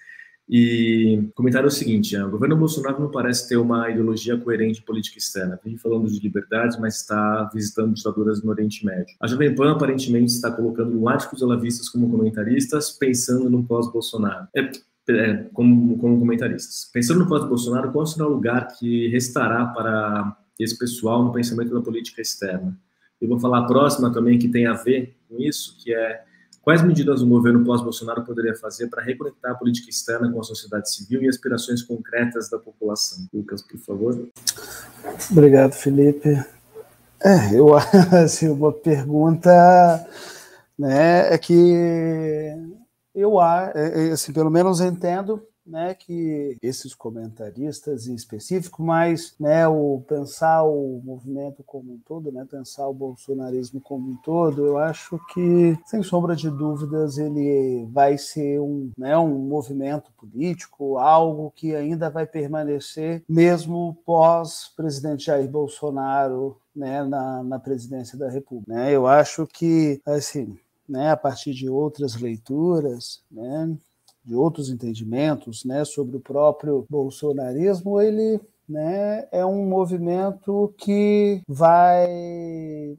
E o comentário é o seguinte: o governo Bolsonaro não parece ter uma ideologia coerente de política externa. Vem falando de liberdade, mas está visitando ditaduras no Oriente Médio. A Jovem Pan aparentemente está colocando lunáticos olavistas como comentaristas, pensando no pós-Bolsonaro. É, é, como, como comentaristas. Pensando no pós-Bolsonaro, qual será o lugar que restará para esse pessoal no pensamento da política externa. Eu vou falar a próxima também, que tem a ver com isso, que é quais medidas o governo pós-Bolsonaro poderia fazer para reconectar a política externa com a sociedade civil e aspirações concretas da população. Lucas, por favor. Obrigado, Felipe. É, eu assim, uma pergunta, né, é que eu é, é, assim, pelo menos entendo né, que esses comentaristas em específico, mas né, o pensar o movimento como um todo, né, pensar o bolsonarismo como um todo, eu acho que, sem sombra de dúvidas, ele vai ser um, né, um movimento político, algo que ainda vai permanecer mesmo pós-presidente Jair Bolsonaro né, na, na presidência da República. Né? Eu acho que, assim, né, a partir de outras leituras, né, de outros entendimentos né, sobre o próprio bolsonarismo, ele né, é um movimento que vai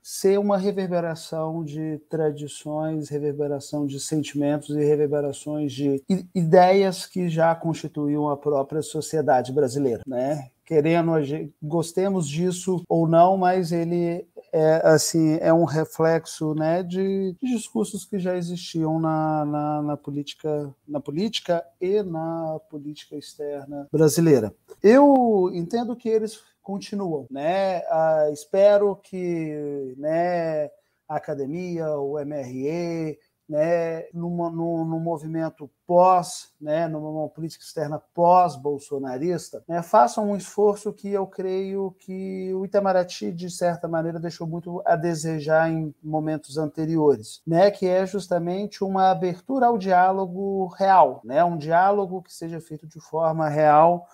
ser uma reverberação de tradições, reverberação de sentimentos e reverberações de ideias que já constituíam a própria sociedade brasileira, né? Querendo, gostemos disso ou não, mas ele é assim é um reflexo né, de, de discursos que já existiam na, na, na, política na política e na política externa brasileira. Eu entendo que eles continuam, né? Ah, espero que né, a academia, o MRE, né, numa, num, num, movimento pós, né, numa política externa pós-bolsonarista, né, façam um esforço que eu creio que o Itamaraty, de certa maneira, deixou muito a desejar em momentos anteriores, né, que é justamente uma abertura ao diálogo real, né, um diálogo que seja feito de forma real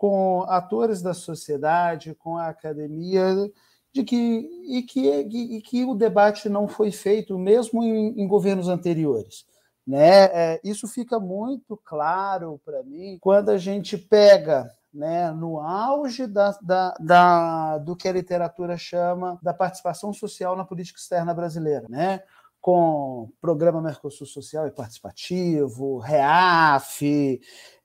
com atores da sociedade, com a academia, de que e que, e que o debate não foi feito mesmo em, em governos anteriores. Né? É, isso fica muito claro para mim quando a gente pega né, no auge da, da, da, do que a literatura chama da participação social na política externa brasileira, né? com programa Mercosul Social e Participativo, REAF,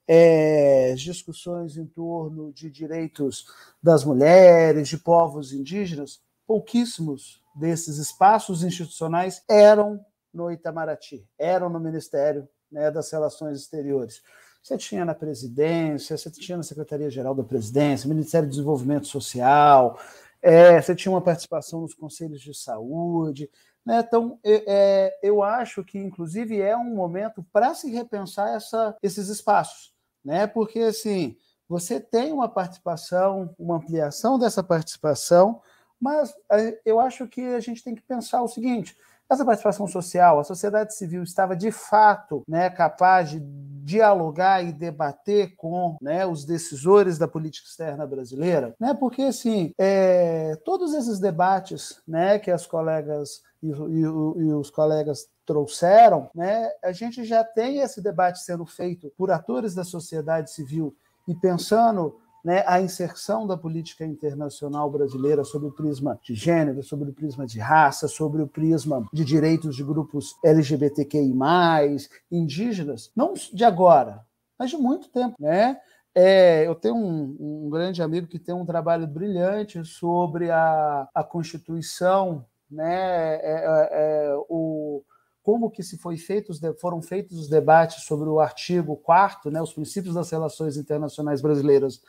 é, discussões em torno de direitos das mulheres, de povos indígenas, pouquíssimos desses espaços institucionais eram no Itamaraty, eram no Ministério né, das Relações Exteriores. Você tinha na presidência, você tinha na Secretaria-Geral da Presidência, Ministério do Desenvolvimento Social, é, você tinha uma participação nos conselhos de saúde. Né? Então, é, eu acho que, inclusive, é um momento para se repensar essa, esses espaços né? Porque assim, você tem uma participação, uma ampliação dessa participação, mas eh, eu acho que a gente tem que pensar o seguinte: essa participação social, a sociedade civil estava de fato né, capaz de dialogar e debater com né, os decisores da política externa brasileira, né, porque assim é, todos esses debates né, que as colegas e, e, e os colegas trouxeram, né, a gente já tem esse debate sendo feito por atores da sociedade civil e pensando né, a inserção da política internacional brasileira sob o prisma de gênero, sobre o prisma de raça, sobre o prisma de direitos de grupos LGBTQI, indígenas, não de agora, mas de muito tempo. Né? É, eu tenho um, um, grande amigo que tem um trabalho brilhante sobre a, a Constituição, né, é, é, é o como que se foi feito, foram feitos os debates sobre o artigo 4 né, os princípios das relações internacionais brasileiras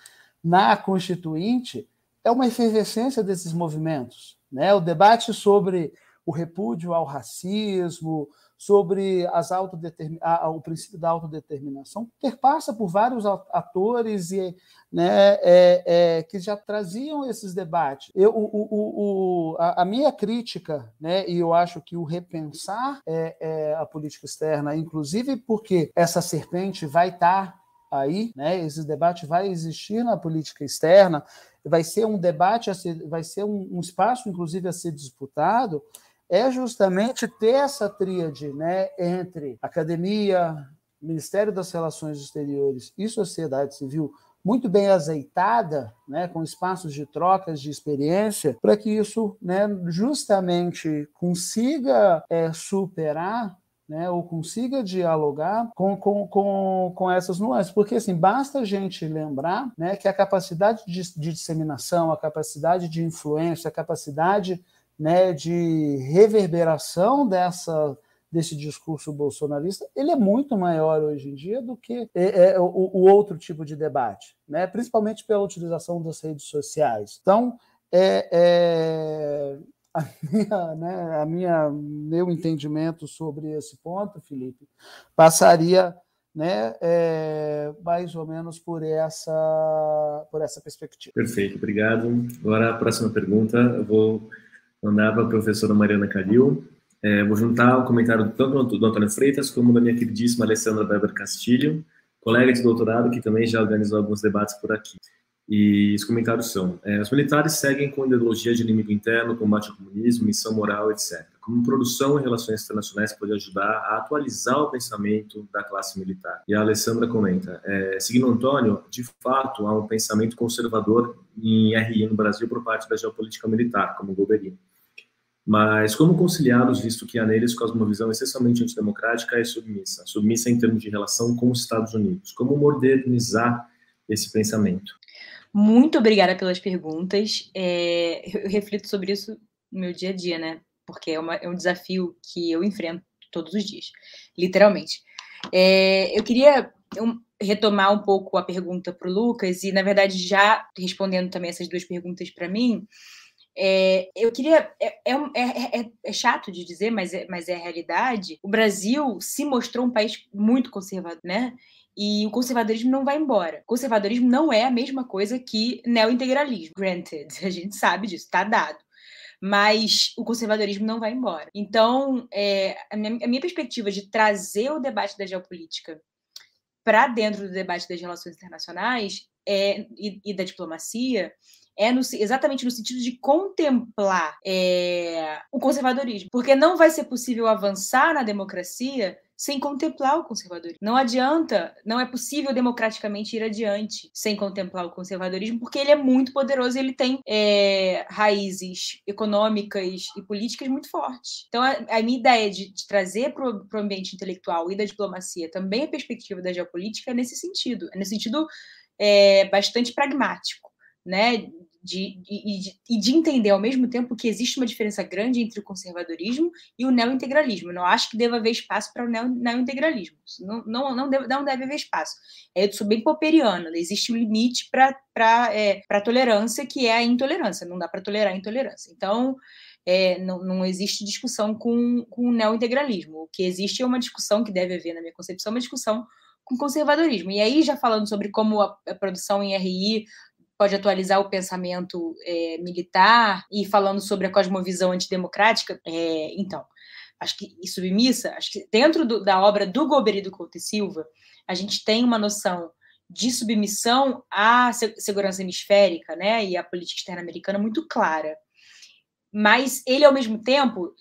na Constituinte, é uma efervescência desses movimentos. Né? O debate sobre o repúdio ao racismo, sobre as autodetermin... o princípio da autodeterminação, perpassa por vários atores e, né, é, é, que já traziam esses debates. Eu, o, o, o, a, minha crítica, né, e eu acho que o repensar é, é a política externa, inclusive porque essa serpente vai estar aí, né, esse debate vai existir na política externa, vai ser um debate, ser, vai ser um, um espaço, inclusive, a ser disputado, é justamente ter essa tríade né, entre academia, Ministério das Relações Exteriores e sociedade civil muito bem azeitada, né, com espaços de trocas de experiência, para que isso né, justamente consiga é, superar né, ou consiga dialogar com, com, com, com essas nuances. Porque, assim, basta a gente lembrar né, que a capacidade de, de disseminação, a capacidade de influência, a capacidade né, de reverberação dessa desse discurso bolsonarista, ele é muito maior hoje em dia do que é, é, o, o, outro tipo de debate, né? principalmente pela utilização das redes sociais. Então, é, é a minha, né, a minha, meu entendimento sobre esse ponto, Felipe, passaria né, é, mais ou menos por essa, por essa perspectiva. Perfeito, obrigado. Agora a próxima pergunta eu vou mandar para a professora Mariana Calil. É, vou juntar o comentário tanto do Antônio Freitas como da minha queridíssima Alessandra Weber Castilho, colega de doutorado que também já organizou alguns debates por aqui. E os comentários são: é, os militares seguem com ideologia de inimigo interno, combate ao comunismo, missão moral, etc. Como produção em relações internacionais pode ajudar a atualizar o pensamento da classe militar. E a Alessandra comenta: é, seguindo Antônio, de fato há um pensamento conservador em RI no Brasil por parte da geopolítica militar, como Golbery. Mas como conciliá-los, visto que há neles cosmovisão essencialmente antidemocrática e submissa, submissa em termos de relação com os Estados Unidos? Como modernizar esse pensamento? Muito obrigada pelas perguntas. É, eu reflito sobre isso no meu dia a dia, né? Porque é, uma, é um desafio que eu enfrento todos os dias, literalmente. É, eu queria retomar um pouco a pergunta para o Lucas, e, na verdade, já respondendo também essas duas perguntas para mim, é, eu queria. É, é, é, é, é, chato de dizer, mas é, mas é a realidade. O Brasil se mostrou um país muito conservador, né? E o conservadorismo não vai embora. O conservadorismo não é a mesma coisa que neointegralismo. Granted, a gente sabe disso, está dado. Mas o conservadorismo não vai embora. Então, é, a, minha, a minha perspectiva de trazer o debate da geopolítica para dentro do debate das relações internacionais é, e, e da diplomacia é no, exatamente no sentido de contemplar é, o conservadorismo, porque não vai ser possível avançar na democracia sem contemplar o conservadorismo. Não adianta, não é possível democraticamente ir adiante sem contemplar o conservadorismo, porque ele é muito poderoso ele tem é, raízes econômicas e políticas muito fortes. Então, a, a minha ideia de, de trazer para o ambiente intelectual e da diplomacia também a perspectiva da geopolítica é nesse sentido, é nesse sentido é, bastante pragmático, né? De, de, e de entender ao mesmo tempo que existe uma diferença grande entre o conservadorismo e o neointegralismo. Eu não acho que deva haver espaço para o neointegralismo. Não, não, não, deve, não deve haver espaço. É, eu sou bem popperiana, existe um limite para é, a tolerância, que é a intolerância. Não dá para tolerar a intolerância. Então, é, não, não, existe discussão com, com o neointegralismo. O que existe é uma discussão que deve haver, na minha concepção, uma discussão com conservadorismo. E aí, já falando sobre como a, a produção em RI pode atualizar o pensamento é, militar e falando sobre a cosmovisão antidemocrática. É, então, acho que e submissa, acho que dentro do, da obra do Golbery do Couto e Silva, a gente tem uma noção de submissão à segurança hemisférica, né, e à política externa americana muito clara. Mas ele, ao mesmo tempo,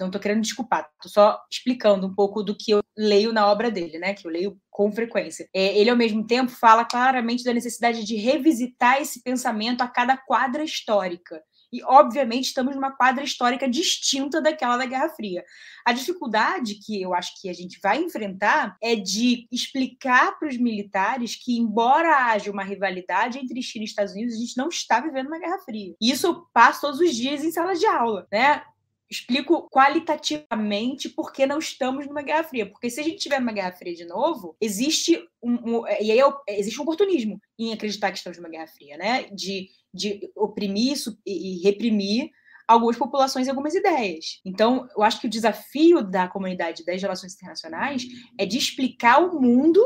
não estou querendo desculpar, estou só explicando um pouco do que eu leio na obra dele, né? Que eu leio com frequência. É, ele, ao mesmo tempo, fala claramente da necessidade de revisitar esse pensamento a cada quadra histórica. E, obviamente, estamos numa quadra histórica distinta daquela da Guerra Fria. A dificuldade que eu acho que a gente vai enfrentar é de explicar para os militares que, embora haja uma rivalidade entre China e Estados Unidos, a gente não está vivendo uma Guerra Fria. Isso eu passo todos os dias em sala de aula, né? Explico qualitativamente por que não estamos numa Guerra Fria. Porque se a gente tiver numa Guerra Fria de novo, existe um, um e aí é existe um oportunismo em acreditar que estamos numa Guerra Fria, né? De, de oprimir e reprimir algumas populações e algumas ideias. Então, eu acho que o desafio da comunidade das relações internacionais é de explicar o mundo,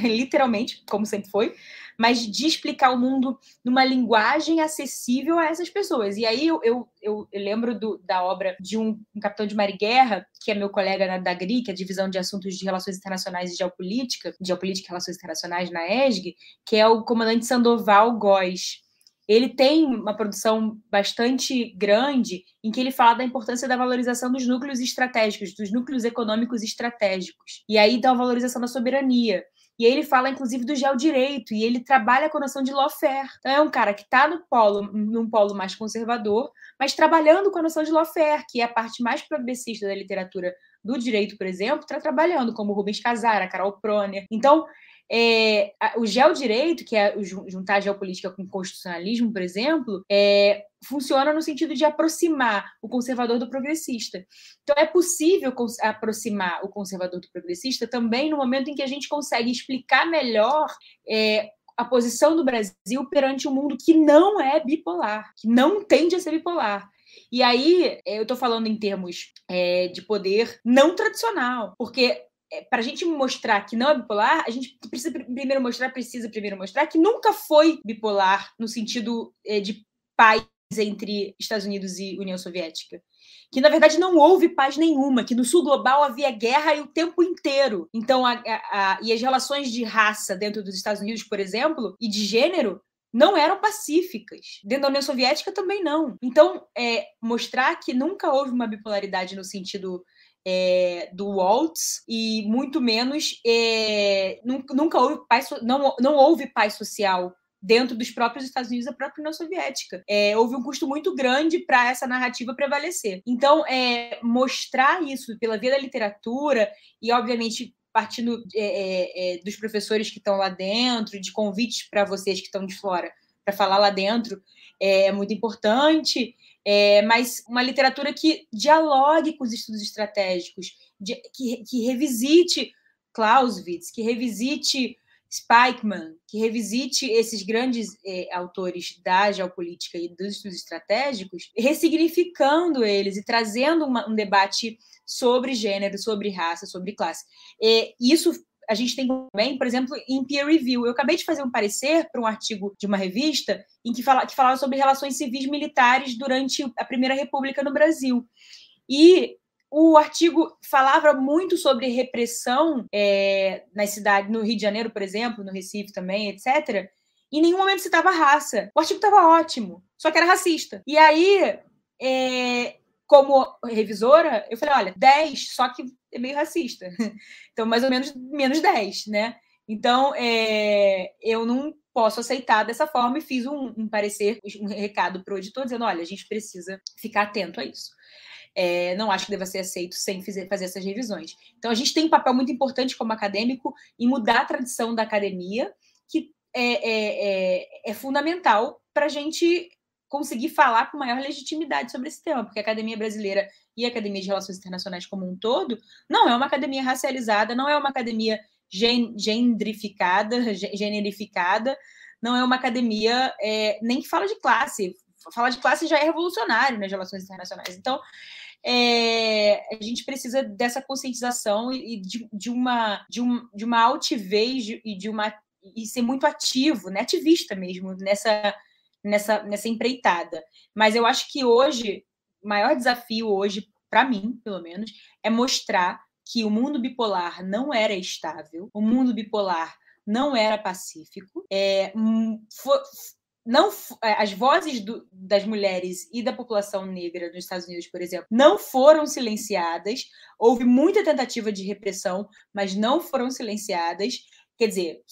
literalmente, como sempre foi, mas de explicar o mundo numa linguagem acessível a essas pessoas. E aí eu, eu, eu, lembro do, da obra de um, um, capitão de mar e guerra, que é meu colega na, da GRI, que é a Divisão de Assuntos de Relações Internacionais e Geopolítica, Geopolítica e Relações Internacionais na ESG, que é o comandante Sandoval Góes ele tem uma produção bastante grande em que ele fala da importância da valorização dos núcleos estratégicos, dos núcleos econômicos estratégicos. E aí da valorização da soberania. E ele fala, inclusive, do geodireito, e ele trabalha com a noção de lawfare. Então, é um cara que está no polo, num polo mais conservador, mas trabalhando com a noção de lawfare, que é a parte mais progressista da literatura do direito, por exemplo, está trabalhando, como Rubens Casara, Carol Proner. Então, é, o geodireito, que é juntar geopolítica com constitucionalismo, por exemplo, é, funciona no sentido de aproximar o conservador do progressista. Então, é possível aproximar o conservador do progressista também no momento em que a gente consegue explicar melhor é, a posição do Brasil perante um mundo que não é bipolar, que não tende a ser bipolar. E aí, eu estou falando em termos é, de poder não tradicional, porque é, para a gente mostrar que não é bipolar, a gente precisa primeiro mostrar, precisa primeiro mostrar que nunca foi bipolar no sentido é, de paz entre Estados Unidos e União Soviética. Que, na verdade, não houve paz nenhuma, que no sul global havia guerra o tempo inteiro. Então, a, a, a, e as relações de raça dentro dos Estados Unidos, por exemplo, e de gênero, não eram pacíficas. Dentro da União Soviética também não. Então, é, mostrar que nunca houve uma bipolaridade no sentido é, do Waltz e muito menos é, nunca, houve paz, não, não houve paz social dentro dos próprios Estados Unidos da própria União Soviética. É, houve um custo muito grande para essa narrativa prevalecer. Então, é, mostrar isso pela via da literatura e, obviamente, partindo é, é, é dos professores que estão lá dentro, de convites para vocês que estão de fora para falar lá dentro, é muito importante é, mas uma literatura que dialogue com os estudos estratégicos, de, que, que revisite Clausewitz, que revisite Spikeman, que revisite esses grandes é, autores da geopolítica e dos estudos estratégicos, ressignificando eles e trazendo uma, um debate sobre gênero, sobre raça, sobre classe. E isso a gente tem também, por exemplo, em peer review. Eu acabei de fazer um parecer para um artigo de uma revista em que, fala, que falava sobre relações civis militares durante a Primeira República no Brasil. E o artigo falava muito sobre repressão é, nas no Rio de Janeiro, por exemplo, no Recife também, etc. Em nenhum momento citava raça. O artigo estava ótimo, só que era racista. E aí, é, como revisora, eu falei, olha, 10, só que é meio racista. Então, mais ou menos menos 10, né? Então, é, eu não posso aceitar dessa forma e fiz um, um parecer, um recado para o editor, dizendo, olha, a gente precisa ficar atento a isso. É, não acho que deva ser aceito sem fazer, essas revisões. Então, a gente tem um papel muito importante como acadêmico em mudar a tradição da academia, que é, é, é, é fundamental para a gente conseguir falar com maior legitimidade sobre esse tema, porque a academia brasileira e a academia de relações internacionais como um todo não é uma academia racializada, não é uma academia gen gendrificada, generificada, não é uma academia é, nem que fala de classe. Falar de classe já é revolucionário nas relações internacionais. Então, é, a gente precisa dessa conscientização e de, de, uma, de, um, de uma altivez e de uma e ser muito ativo, né, ativista mesmo nessa nessa, nessa empreitada. Mas eu acho que hoje, o maior desafio hoje, para mim, pelo menos, é mostrar que o mundo bipolar não era estável, o mundo bipolar não era pacífico, é, for, não, é, as vozes do, das mulheres e da população negra nos Estados Unidos, por exemplo, não foram silenciadas. Houve muita tentativa de repressão, mas não foram silenciadas quer dizer,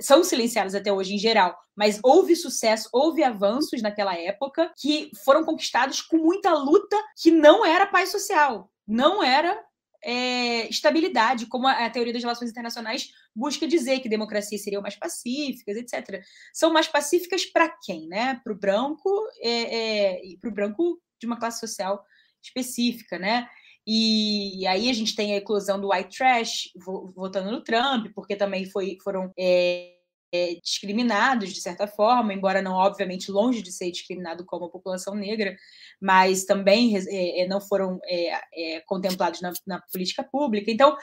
são silenciadas até hoje em geral, mas houve sucesso, houve avanços naquela época que foram conquistados com muita luta que não era paz social, não era é, estabilidade, como a, a, teoria das relações internacionais busca dizer que democracias seriam mais pacíficas, etc. São mais pacíficas para quem, né? Para o branco é, é, para o branco de uma classe social específica, né? E, aí a gente tem a eclosão do white trash votando no Trump, porque também foi, foram é, é, discriminados, de certa forma, embora não, obviamente, longe de ser discriminado como a população negra, mas também é, é não foram é, é, contemplados na, na, política pública. Então,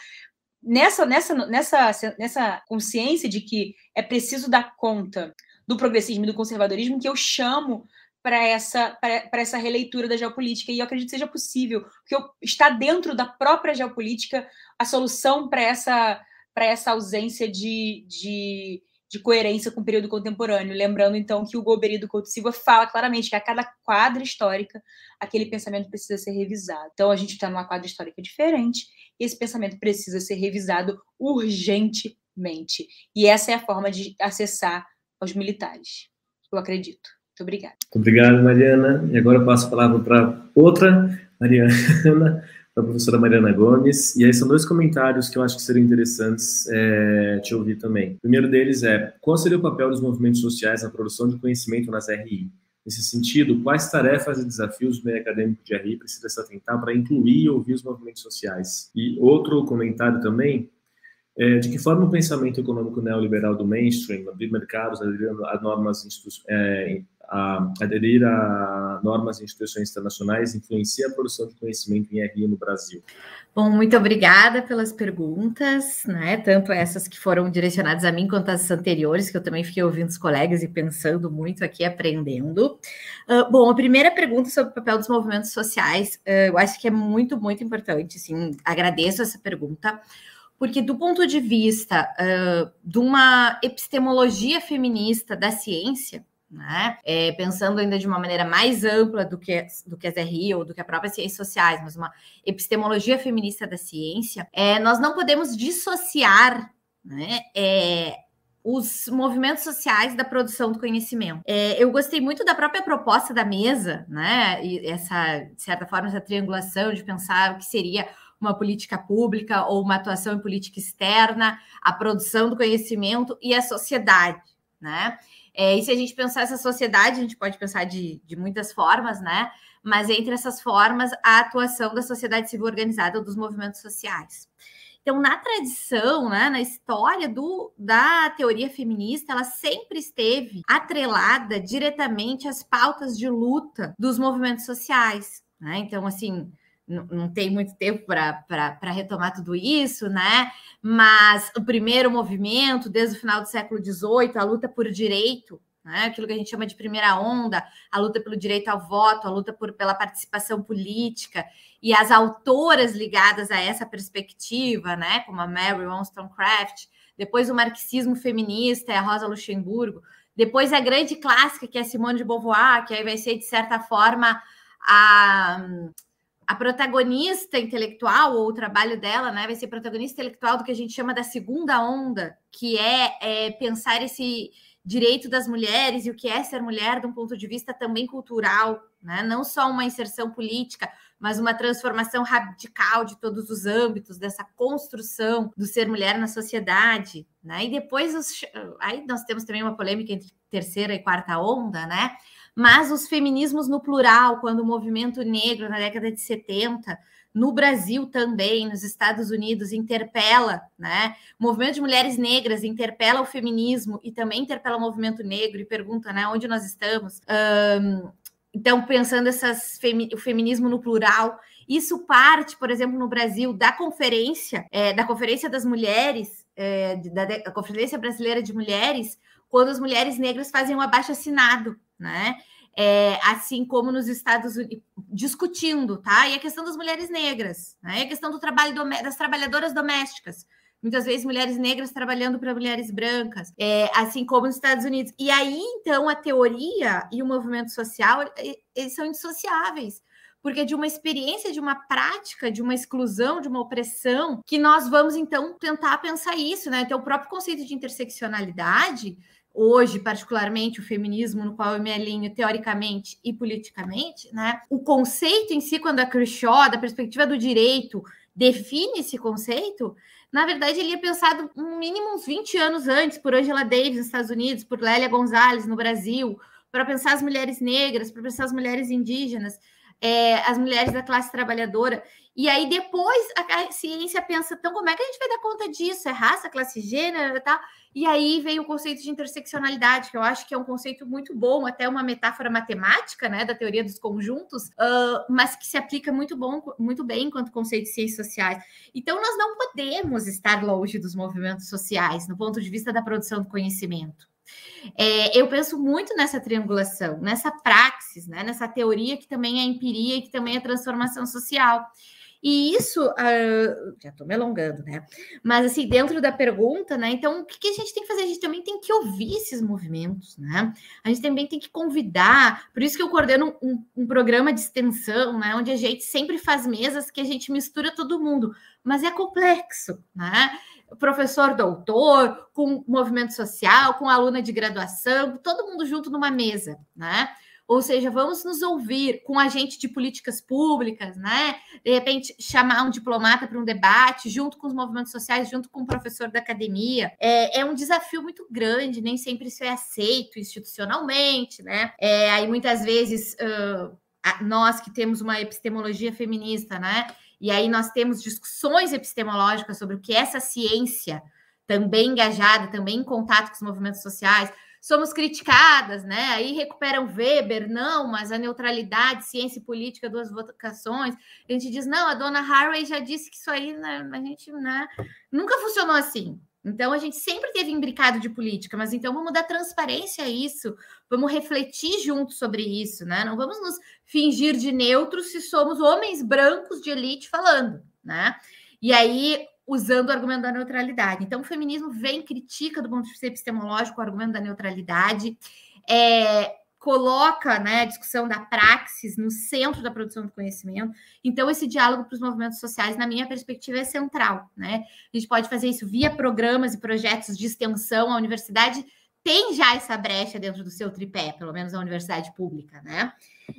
nessa, nessa, nessa, nessa consciência de que é preciso dar conta do progressismo e do conservadorismo, que eu chamo para essa, essa releitura da geopolítica, e eu acredito que seja possível, porque está dentro da própria geopolítica a solução para essa, essa ausência de, de de coerência com o período contemporâneo. Lembrando, então, que o Golbery Couto Silva fala claramente que a cada quadra histórica, aquele pensamento precisa ser revisado. Então, a gente está numa quadra histórica diferente e esse pensamento precisa ser revisado urgentemente. E essa é a forma de acessar aos militares. Eu acredito. Muito obrigada. Obrigado, Mariana. E agora eu passo a palavra para outra Mariana da professora Mariana Gomes. E aí são dois comentários que eu acho que seriam interessantes é, te ouvir também. O primeiro deles é: qual seria o papel dos movimentos sociais na produção de conhecimento nas RI? Nesse sentido, quais tarefas e desafios o meio acadêmico de RI precisa se atentar para incluir e ouvir os movimentos sociais? E outro comentário também é, de que forma o pensamento econômico neoliberal do mainstream, abrir mercados, aderir a normas é, a aderir a normas e instituições internacionais influencia a produção de conhecimento em RI no Brasil? Bom, muito obrigada pelas perguntas, né? Tanto essas que foram direcionadas a mim quanto as anteriores, que eu também fiquei ouvindo os colegas e pensando muito aqui, aprendendo. Uh, bom, a primeira pergunta sobre o papel dos movimentos sociais, uh, eu acho que é muito, muito importante. Sim, agradeço essa pergunta porque do ponto de vista uh, de uma epistemologia feminista da ciência, né? É, pensando ainda de uma maneira mais ampla do que, do que as RI ou do que a própria ciências sociais, mas uma epistemologia feminista da ciência, é, nós não podemos dissociar né, é, os movimentos sociais da produção do conhecimento. É, eu gostei muito da própria proposta da mesa, né? E essa, de certa forma, essa triangulação de pensar o que seria uma política pública ou uma atuação em política externa, a produção do conhecimento e a sociedade, né? É, e se a gente pensar essa sociedade, a gente pode pensar de, de muitas formas, né? Mas entre essas formas, a atuação da sociedade civil organizada dos movimentos sociais. Então, na tradição, né, na história do, da teoria feminista, ela sempre esteve atrelada diretamente às pautas de luta dos movimentos sociais. Né? Então, assim, não, tem muito tempo para retomar tudo isso, né? Mas o primeiro movimento, desde o final do século XVIII, a luta por direito, né? aquilo que a gente chama de primeira onda, a luta pelo direito ao voto, a luta por, pela participação política, e as autoras ligadas a essa perspectiva, né? como a Mary Wollstonecraft, depois o marxismo feminista, a Rosa Luxemburgo, depois a grande clássica, que é Simone de Beauvoir, que aí vai ser, de certa forma, a a protagonista intelectual, ou o trabalho dela, né, vai ser protagonista intelectual do que a gente chama da segunda onda, que é, é, pensar esse direito das mulheres e o que é ser mulher de um ponto de vista também cultural, né? não só uma inserção política, mas uma transformação radical de todos os âmbitos dessa construção do ser mulher na sociedade. Né? E depois, os... aí nós temos também uma polêmica entre terceira e quarta onda, né? Mas os feminismos no plural, quando o movimento negro, na década de 70, no Brasil também, nos Estados Unidos, interpela, né? O movimento de mulheres negras interpela o feminismo e também interpela o movimento negro e pergunta, né, onde nós estamos. Um, então, pensando essas femi o feminismo no plural, isso parte, por exemplo, no Brasil, da conferência, é, da Conferência das Mulheres, é, da, da Conferência Brasileira de Mulheres, quando as mulheres negras fazem um abaixo assinado né? É, assim como nos Estados Unidos, discutindo, tá? E a questão das mulheres negras, né? E a questão do trabalho das trabalhadoras domésticas, muitas vezes mulheres negras trabalhando para mulheres brancas, é, assim como nos Estados Unidos. E aí, então, a teoria e o movimento social, eles são indissociáveis, porque de uma experiência, de uma prática, de uma exclusão, de uma opressão, que nós vamos, então, tentar pensar isso, né? Então, o próprio conceito de interseccionalidade hoje, particularmente, o feminismo, no qual eu me alinho teoricamente e politicamente, né? O conceito em si, quando a Khrushchev, da perspectiva do direito, define esse conceito, na verdade, ele é pensado um mínimo uns 20 anos antes, por Angela Davis nos Estados Unidos, por Lélia Gonzalez no Brasil, para pensar as mulheres negras, para pensar as mulheres indígenas. É, as mulheres da classe trabalhadora. E aí depois a ciência pensa, então como é que a gente vai dar conta disso? É raça, classe, gênero e tal? E aí vem o conceito de interseccionalidade, que eu acho que é um conceito muito bom, até uma metáfora matemática, né, da teoria dos conjuntos, uh, mas que se aplica muito bom, muito bem enquanto conceito de ciências sociais. Então nós não podemos estar longe dos movimentos sociais no ponto de vista da produção do conhecimento. É, eu penso muito nessa triangulação, nessa praxis, né, nessa teoria que também é empiria e que também é transformação social. E isso, uh, já estou me alongando, né? Mas assim, dentro da pergunta, né? Então, o que, que, a gente tem que fazer? A gente também tem que ouvir esses movimentos, né? A gente também tem que convidar. Por isso que eu coordeno um, um programa de extensão, né? Onde a gente sempre faz mesas que a gente mistura todo mundo, mas é complexo, né? Professor doutor, com movimento social, com aluna de graduação, todo mundo junto numa mesa, né? Ou seja, vamos nos ouvir com agente de políticas públicas, né? De repente, chamar um diplomata para um debate, junto com os movimentos sociais, junto com o professor da academia. É, é, um desafio muito grande, nem sempre isso é aceito institucionalmente, né? É, aí muitas vezes. Uh, nós que temos uma epistemologia feminista, né? E aí nós temos discussões epistemológicas sobre o que é essa ciência, também engajada, também em contato com os movimentos sociais, somos criticadas, né? Aí recuperam Weber, não, mas a neutralidade, ciência e política, duas vocações. A gente diz, não, a dona Harvey já disse que isso aí, né, a gente, né, nunca funcionou assim. Então, a gente sempre teve imbricado de política, mas então vamos dar transparência a isso, vamos refletir juntos sobre isso, né? Não vamos nos fingir de neutros se somos homens brancos de elite falando, né? E aí, usando o argumento da neutralidade. Então, o feminismo vem, critica do ponto de vista epistemológico o argumento da neutralidade, é, coloca né, a discussão da praxis no centro da produção do conhecimento. Então, esse diálogo para os movimentos sociais, na minha perspectiva, é central. Né? A gente pode fazer isso via programas e projetos de extensão. A universidade tem já essa brecha dentro do seu tripé, pelo menos a universidade pública, né?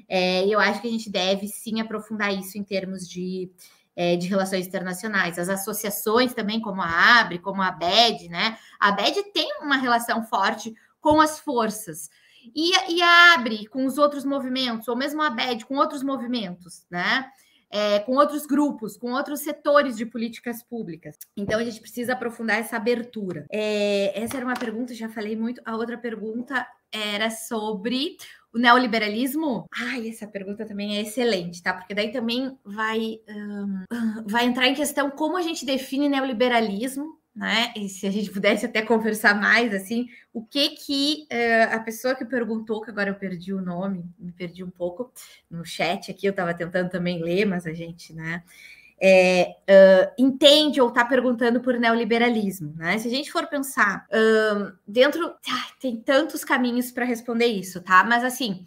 É, eu acho que a gente deve sim aprofundar isso em termos de é, de relações internacionais. As associações também, como a ABRE, como a ABED, né? A ABED tem uma relação forte com as forças. E, e ABRE com os outros movimentos, ou mesmo a ABED com outros movimentos, né? É, com outros grupos, com outros setores de políticas públicas. Então, a gente precisa aprofundar essa abertura. É, essa era uma pergunta, já falei muito. A outra pergunta era sobre o neoliberalismo? Ai, essa pergunta também é excelente, tá? Porque daí também vai, um, vai entrar em questão como a gente define neoliberalismo, né? E se a gente pudesse até conversar mais, assim, o que que uh, a pessoa que perguntou, que agora eu perdi o nome, me perdi um pouco no chat aqui, eu estava tentando também ler, mas a gente, né? é, uh, entende ou está perguntando por neoliberalismo. Né? Se a gente for pensar dentro, ah, tem tantos caminhos para responder isso, tá? Mas assim,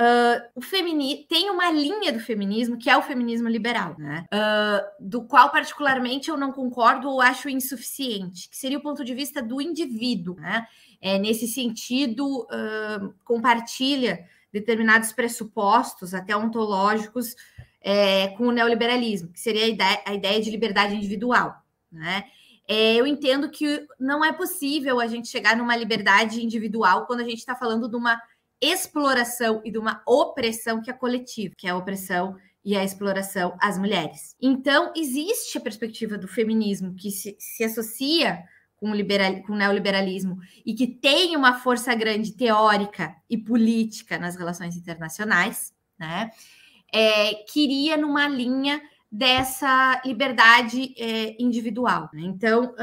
Uh, o feminismo tem uma linha do feminismo que é o feminismo liberal, né? Uh, do qual particularmente eu não concordo ou acho insuficiente, que seria o ponto de vista do indivíduo, né? É, nesse sentido, uh, compartilha determinados pressupostos, até ontológicos, é, com o neoliberalismo, que seria a ideia, a ideia de liberdade individual. Né? É, eu entendo que não é possível a gente chegar numa liberdade individual quando a gente está falando de uma exploração e de uma opressão que é coletiva, que é a opressão e a exploração às mulheres. Então, existe a perspectiva do feminismo que se, se associa com o, liberal, com o neoliberalismo e que tem uma força grande teórica e política nas relações internacionais, né? é, queria numa linha dessa liberdade é, individual. Né? Então,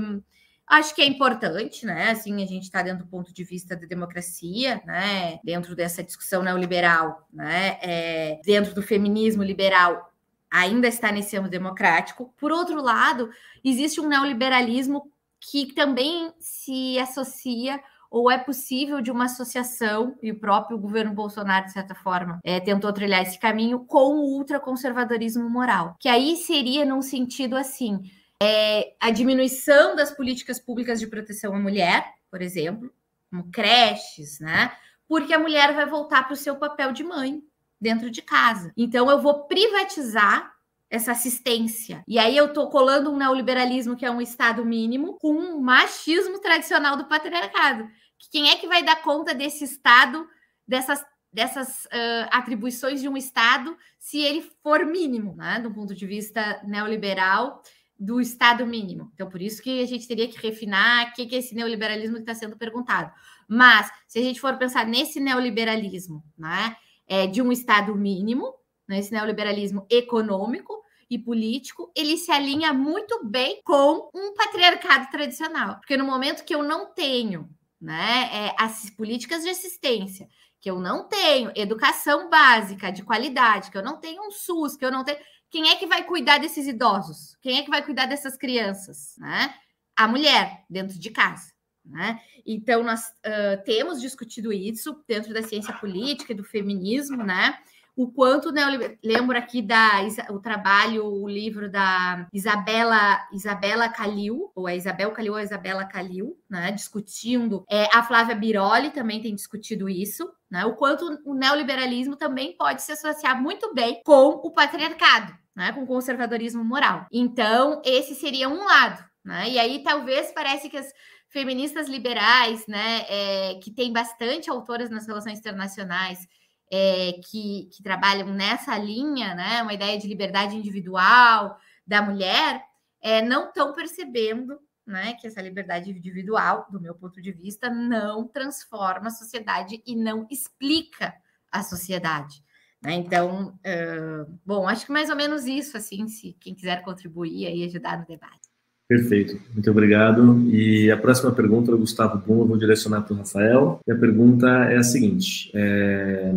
hum, acho que é importante, né? Assim, a gente está dentro do ponto de vista da democracia, né? Dentro dessa discussão neoliberal, né? É, dentro do feminismo liberal, ainda está nesse âmbito democrático. Por outro lado, existe um neoliberalismo que também se associa ou é possível de uma associação, e o próprio governo Bolsonaro, de certa forma, é, tentou trilhar esse caminho, com o ultraconservadorismo moral, que aí seria num sentido assim, é, a diminuição das políticas públicas de proteção à mulher, por exemplo, como creches, né? Porque a mulher vai voltar para o seu papel de mãe dentro de casa. Então eu vou privatizar essa assistência. E aí eu tô colando um neoliberalismo que é um estado mínimo com um machismo tradicional do patriarcado. Quem é que vai dar conta desse estado, dessas dessas uh, atribuições de um Estado se ele for mínimo, né, do ponto de vista neoliberal do Estado mínimo. Então, por isso que a gente teria que refinar o que é esse neoliberalismo que está sendo perguntado. Mas, se a gente for pensar nesse neoliberalismo, né, é, de um Estado mínimo, nesse né, neoliberalismo econômico e político, ele se alinha muito bem com um patriarcado tradicional. Porque no momento que eu não tenho né, é, as políticas de assistência, que eu não tenho educação básica de qualidade, que eu não tenho um SUS, que eu não tenho. Quem é que vai cuidar desses idosos? Quem é que vai cuidar dessas crianças? Né? A mulher, dentro de casa. Né? Então, nós uh, temos discutido isso dentro da ciência política e do feminismo, né? O quanto né, eu lembro aqui da o trabalho, o livro da Isabela Isabela Calil, ou a Isabel Calil ou a Isabela Calil, né, discutindo. É, a Flávia Biroli também tem discutido isso, né, o quanto o neoliberalismo também pode se associar muito bem com o patriarcado, né, com o conservadorismo moral. Então, esse seria um lado, né? E aí talvez parece que as feministas liberais, né, é, que tem bastante autoras nas relações internacionais, é, que, que trabalham nessa linha, né, uma ideia de liberdade individual da mulher, é, não estão percebendo né, que essa liberdade individual, do meu ponto de vista, não transforma a sociedade e não explica a sociedade. Né? Então, uh, bom, acho que mais ou menos isso, assim, se quem quiser contribuir e ajudar no debate. Perfeito, muito obrigado. E a próxima pergunta do Gustavo Brum, eu vou direcionar para o Rafael. E a pergunta é a seguinte: é...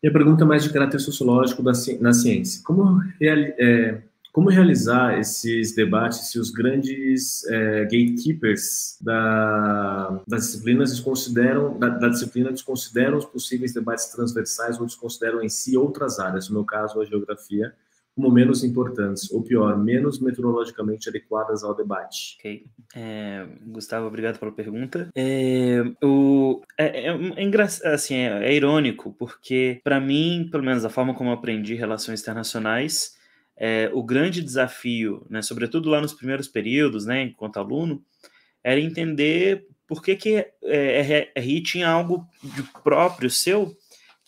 e a pergunta é mais de caráter sociológico da, na ciência. Como, reali... é... Como realizar esses debates se os grandes é, gatekeepers da, das disciplinas desconsideram, da, da, disciplina desconsideram os possíveis debates transversais ou desconsideram em si outras áreas, no meu caso a geografia, como menos importantes, ou pior, menos meteorologicamente adequadas ao debate? Ok. É, Gustavo, obrigado pela pergunta. É, o, é, é, é assim, é, é irônico, porque, para mim, pelo menos a forma como eu aprendi relações internacionais, é, o grande desafio, né, sobretudo lá nos primeiros períodos, né, enquanto aluno, era entender por que, que é, RI tinha algo de próprio seu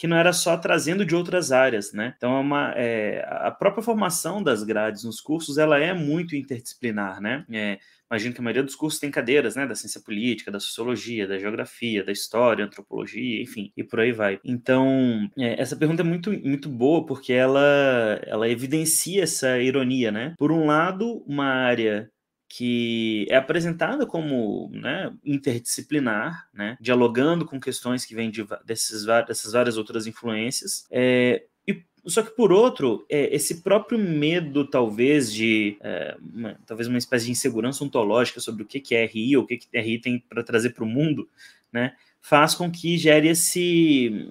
que não era só trazendo de outras áreas, né? Então, é uma, é, a própria formação das grades nos cursos, ela é muito interdisciplinar, né? É, imagino que a maioria dos cursos tem cadeiras, né? Da ciência política, da sociologia, da geografia, da história, antropologia, enfim, e por aí vai. Então, é, essa pergunta é muito, muito boa, porque ela, ela evidencia essa ironia, né? Por um lado, uma área que é apresentada como né, interdisciplinar, né, dialogando com questões que vêm de, desses, dessas várias outras influências. É, e, só que, por outro, é, esse próprio medo, talvez, de é, uma, talvez uma espécie de insegurança ontológica sobre o que, que é RI ou o que, que RI tem para trazer para o mundo, né, faz com que gere esse,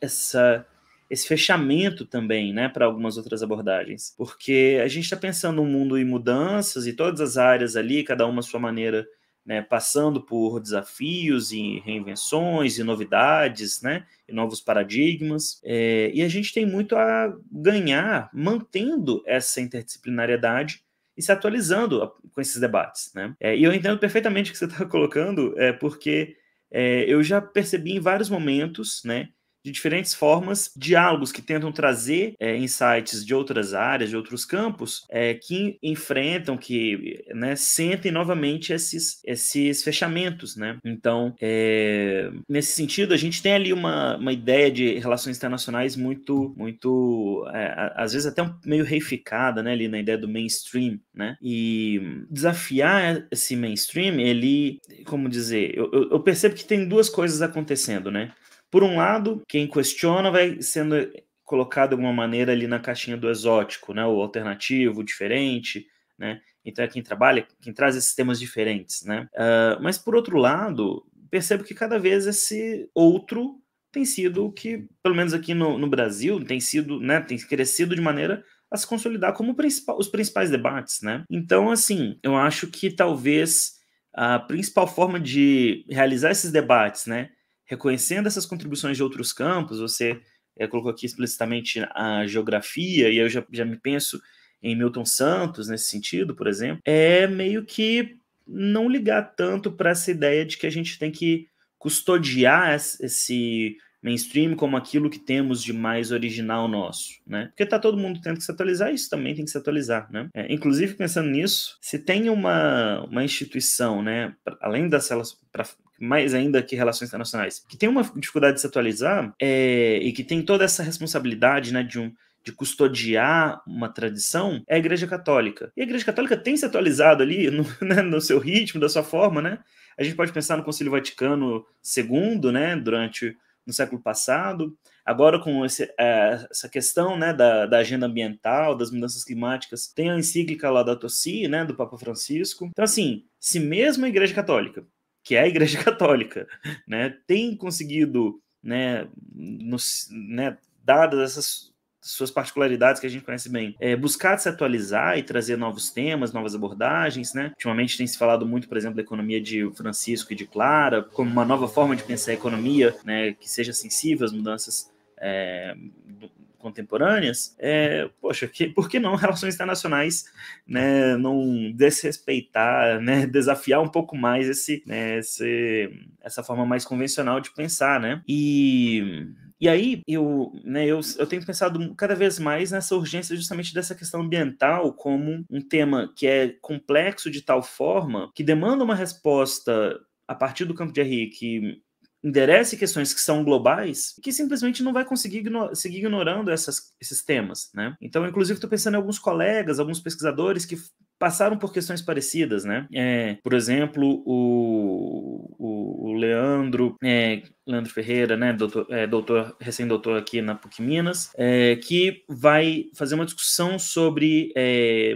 essa esse fechamento também, né, para algumas outras abordagens, porque a gente está pensando um mundo em mudanças e todas as áreas ali, cada uma à sua maneira, né, passando por desafios e reinvenções e novidades, né, e novos paradigmas, é, e a gente tem muito a ganhar mantendo essa interdisciplinariedade e se atualizando com esses debates, né? É, e eu entendo perfeitamente o que você está colocando, é porque é, eu já percebi em vários momentos, né, de diferentes formas, diálogos que tentam trazer é, insights de outras áreas, de outros campos, é, que enfrentam, que né, sentem novamente esses, esses fechamentos. Né? Então, é, nesse sentido, a gente tem ali uma, uma ideia de relações internacionais muito, muito é, às vezes até meio reificada, né, ali na ideia do mainstream. Né? E desafiar esse mainstream, ele, como dizer, eu, eu percebo que tem duas coisas acontecendo, né? Por um lado, quem questiona vai sendo colocado de alguma maneira ali na caixinha do exótico, né? O alternativo, diferente, né? Então é quem trabalha, quem traz esses temas diferentes, né? Uh, mas por outro lado, percebo que cada vez esse outro tem sido o que, pelo menos aqui no, no Brasil, tem sido, né? Tem crescido de maneira a se consolidar como principal, os principais debates, né? Então, assim, eu acho que talvez a principal forma de realizar esses debates, né? Reconhecendo essas contribuições de outros campos, você é, colocou aqui explicitamente a geografia, e eu já, já me penso em Milton Santos nesse sentido, por exemplo, é meio que não ligar tanto para essa ideia de que a gente tem que custodiar esse mainstream como aquilo que temos de mais original nosso, né? Porque tá todo mundo tendo que se atualizar, isso também tem que se atualizar, né? É, inclusive, pensando nisso, se tem uma, uma instituição, né, além das para mais ainda que relações internacionais, que tem uma dificuldade de se atualizar é, e que tem toda essa responsabilidade, né, de um de custodiar uma tradição é a Igreja Católica. E a Igreja Católica tem se atualizado ali no, né, no seu ritmo, da sua forma, né? A gente pode pensar no Concílio Vaticano II, né, durante no século passado. Agora, com esse, é, essa questão né, da, da, agenda ambiental, das mudanças climáticas, tem a encíclica lá da Tossi, né, do Papa Francisco. Então, assim, se mesmo a Igreja Católica, que é a Igreja Católica, né, tem conseguido, né, nos, né dadas essas suas particularidades que a gente conhece bem, é, buscar se atualizar e trazer novos temas, novas abordagens, né? Ultimamente tem se falado muito, por exemplo, da economia de Francisco e de Clara, como uma nova forma de pensar a economia, né, que seja sensível às mudanças é, contemporâneas, é, poxa, que, por que não relações internacionais né, não desrespeitar, né, desafiar um pouco mais esse, né, esse, essa forma mais convencional de pensar, né? E e aí eu, né, eu, eu tenho pensado cada vez mais nessa urgência justamente dessa questão ambiental como um tema que é complexo de tal forma que demanda uma resposta a partir do campo de RI que enderece questões que são globais que simplesmente não vai conseguir igno seguir ignorando essas, esses temas, né? Então, inclusive, estou pensando em alguns colegas, alguns pesquisadores que passaram por questões parecidas, né? É, por exemplo, o, o, o Leandro, é, Leandro Ferreira, né, doutor, é, doutor recém-doutor aqui na PUC Minas, é, que vai fazer uma discussão sobre é,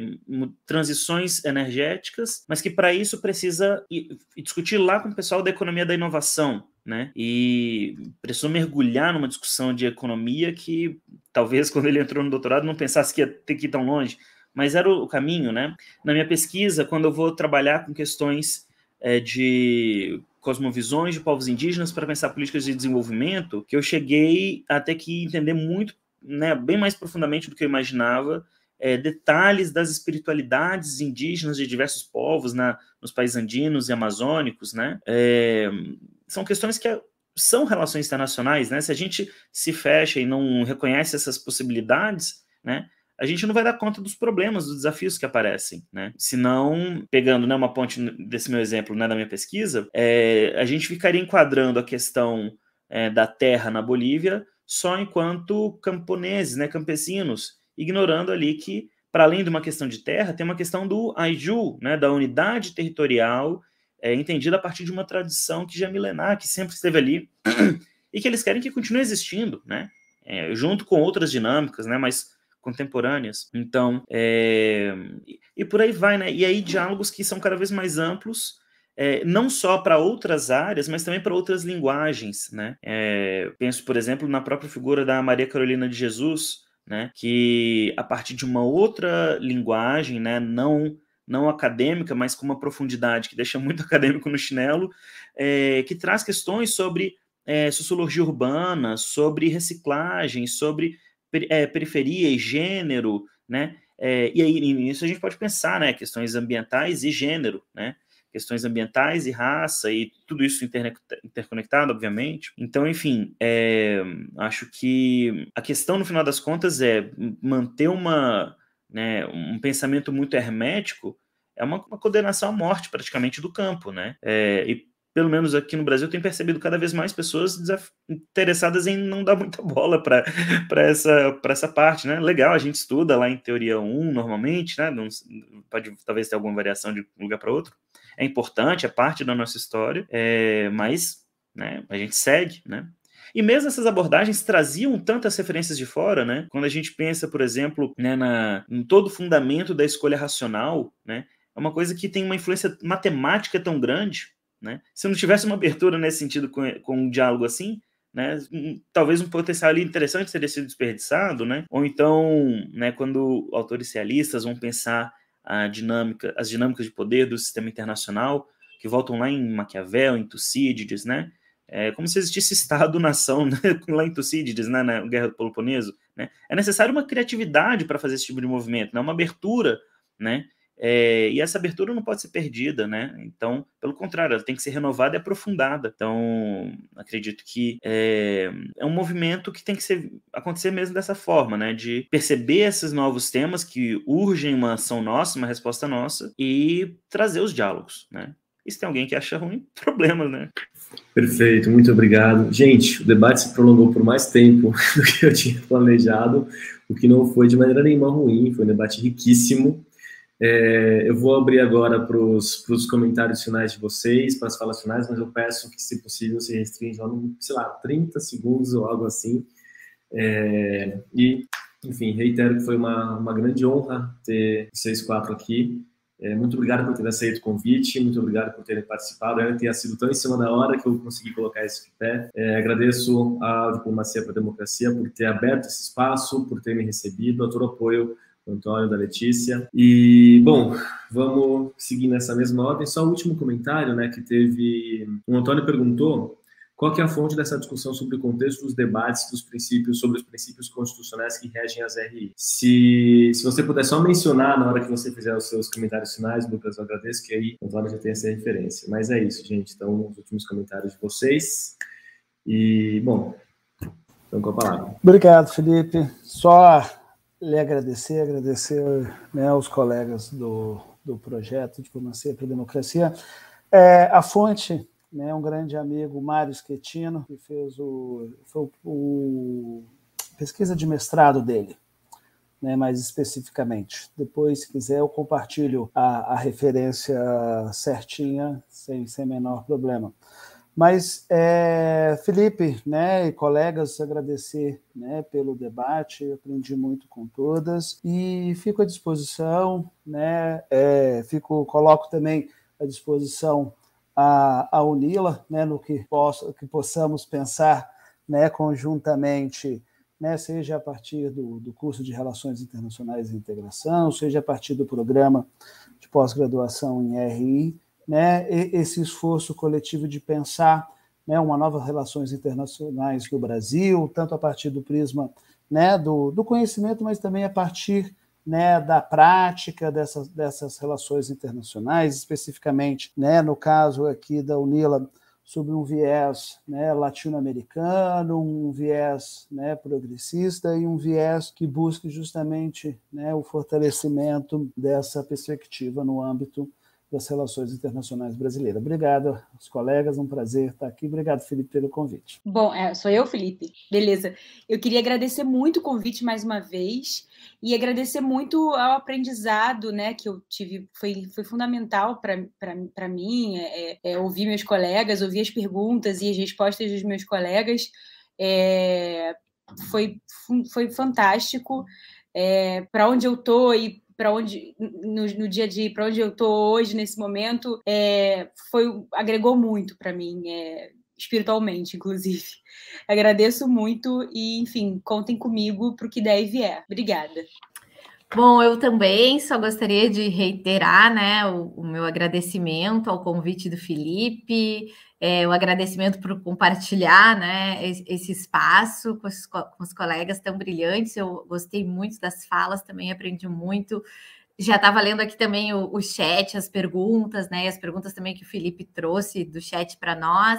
transições energéticas, mas que para isso precisa ir, discutir lá com o pessoal da economia da inovação, né? E precisou mergulhar numa discussão de economia que talvez quando ele entrou no doutorado não pensasse que ia ter que ir tão longe, mas era o caminho, né? Na minha pesquisa, quando eu vou trabalhar com questões é, de cosmovisões de povos indígenas para pensar políticas de desenvolvimento, que eu cheguei até que entender muito, né, bem mais profundamente do que eu imaginava, é, detalhes das espiritualidades indígenas de diversos povos na, nos países andinos e amazônicos, né? É, são questões que são relações internacionais, né? Se a gente se fecha e não reconhece essas possibilidades, né? A gente não vai dar conta dos problemas, dos desafios que aparecem, né? Se não, pegando né, uma ponte desse meu exemplo, né, da minha pesquisa, é, a gente ficaria enquadrando a questão é, da terra na Bolívia só enquanto camponeses, né, campesinos, ignorando ali que, para além de uma questão de terra, tem uma questão do Aiju, né, da unidade territorial, é, entendida a partir de uma tradição que já é milenar, que sempre esteve ali, e que eles querem que continue existindo, né? É, junto com outras dinâmicas, né? Mas contemporâneas. Então, é... e por aí vai, né? E aí diálogos que são cada vez mais amplos, é, não só para outras áreas, mas também para outras linguagens, né? É, penso, por exemplo, na própria figura da Maria Carolina de Jesus, né? Que a partir de uma outra linguagem, né? Não não acadêmica, mas com uma profundidade que deixa muito acadêmico no chinelo, é, que traz questões sobre é, sociologia urbana, sobre reciclagem, sobre é, periferia e gênero, né? É, e aí nisso a gente pode pensar, né? Questões ambientais e gênero, né? Questões ambientais e raça e tudo isso interconectado, obviamente. Então, enfim, é, acho que a questão no final das contas é manter uma, né, um pensamento muito hermético é uma, uma condenação à morte praticamente do campo, né? É, e pelo menos aqui no Brasil, tem percebido cada vez mais pessoas interessadas em não dar muita bola para essa, essa parte, né? Legal, a gente estuda lá em teoria 1 normalmente, né? Não, pode talvez ter alguma variação de um lugar para outro. É importante, é parte da nossa história, é, mas né, a gente segue, né? E mesmo essas abordagens traziam tantas referências de fora, né? Quando a gente pensa, por exemplo, né, na, em todo o fundamento da escolha racional, né? É uma coisa que tem uma influência matemática tão grande, né? Se não tivesse uma abertura nesse sentido com, com um diálogo assim, né, talvez um potencial interessante teria sido desperdiçado, né? Ou então, né, quando autores realistas vão pensar a dinâmica, as dinâmicas de poder do sistema internacional, que voltam lá em Maquiavel, em Tucídides, né? É como se existisse Estado-nação né? lá em Tucídides, né, na Guerra do Peloponeso, né? É necessário uma criatividade para fazer esse tipo de movimento, né? Uma abertura, né? É, e essa abertura não pode ser perdida, né? Então, pelo contrário, ela tem que ser renovada e aprofundada. Então, acredito que é, é um movimento que tem que ser, acontecer mesmo dessa forma, né? De perceber esses novos temas que urgem uma ação nossa, uma resposta nossa, e trazer os diálogos, né? E se tem alguém que acha ruim, problema, né? Perfeito, muito obrigado. Gente, o debate se prolongou por mais tempo do que eu tinha planejado, o que não foi de maneira nenhuma ruim, foi um debate riquíssimo. É, eu vou abrir agora para os comentários finais de vocês, para as falas finais, mas eu peço que, se possível, se restrinja a, sei lá, 30 segundos ou algo assim. É, e, enfim, reitero que foi uma, uma grande honra ter vocês quatro aqui. É, muito obrigado por ter aceito o convite, muito obrigado por terem participado. Ainda tenha sido tão em cima da hora que eu consegui colocar isso de pé. É, agradeço à Diplomacia para a Democracia por ter aberto esse espaço, por ter me recebido, a todo o apoio do Antônio, da Letícia. E, bom, vamos seguir nessa mesma ordem. Só o último comentário, né, que teve... O Antônio perguntou qual é a fonte dessa discussão sobre o contexto dos debates dos princípios, sobre os princípios constitucionais que regem as RI? Se, se você puder só mencionar na hora que você fizer os seus comentários finais, Lucas, eu agradeço que aí o Antônio já tem essa referência. Mas é isso, gente. Então, os últimos comentários de vocês. E, bom, então com a palavra. Obrigado, Felipe. Só lhe agradecer, agradecer né, aos colegas do, do projeto Diplomacia para a Democracia. É, a fonte né, um grande amigo, Mário Schettino, que fez o, foi o, pesquisa de mestrado dele, né, mais especificamente. Depois, se quiser, eu compartilho a, a referência certinha, sem, sem menor problema. Mas, é, Felipe né, e colegas, agradecer né, pelo debate, aprendi muito com todas e fico à disposição, né, é, fico, coloco também à disposição a, a uni-la, né, no que, possa, que possamos pensar né, conjuntamente, né, seja a partir do, do curso de Relações Internacionais e Integração, seja a partir do programa de pós-graduação em RI, né, esse esforço coletivo de pensar né, uma nova relações internacionais do Brasil, tanto a partir do prisma né, do, do conhecimento, mas também a partir né, da prática dessas, dessas relações internacionais, especificamente né, no caso aqui da UNILA, sobre um viés né, latino-americano, um viés né, progressista e um viés que busque justamente né, o fortalecimento dessa perspectiva no âmbito das Relações Internacionais Brasileiras. Obrigado aos colegas, um prazer estar aqui. Obrigado, Felipe, pelo convite. Bom, é, sou eu, Felipe. Beleza. Eu queria agradecer muito o convite mais uma vez e agradecer muito ao aprendizado né, que eu tive. Foi, foi fundamental para mim é, é, é, ouvir meus colegas, ouvir as perguntas e as respostas dos meus colegas. É, foi, foi fantástico. É, para onde eu estou e para onde no, no, dia dia, para onde eu estou hoje nesse momento, é, foi agregou muito para mim, é, espiritualmente, inclusive. Agradeço muito e, enfim, contem comigo para o que der e vier. Obrigada. Bom, eu também só gostaria de reiterar né, o, o meu agradecimento ao convite do Felipe, é, o agradecimento por compartilhar né, esse, espaço com os, com os, colegas tão brilhantes. Eu gostei muito das falas, também aprendi muito. Já estava lendo aqui também o, o chat, as perguntas, né? As perguntas também que o Felipe trouxe do chat para nós.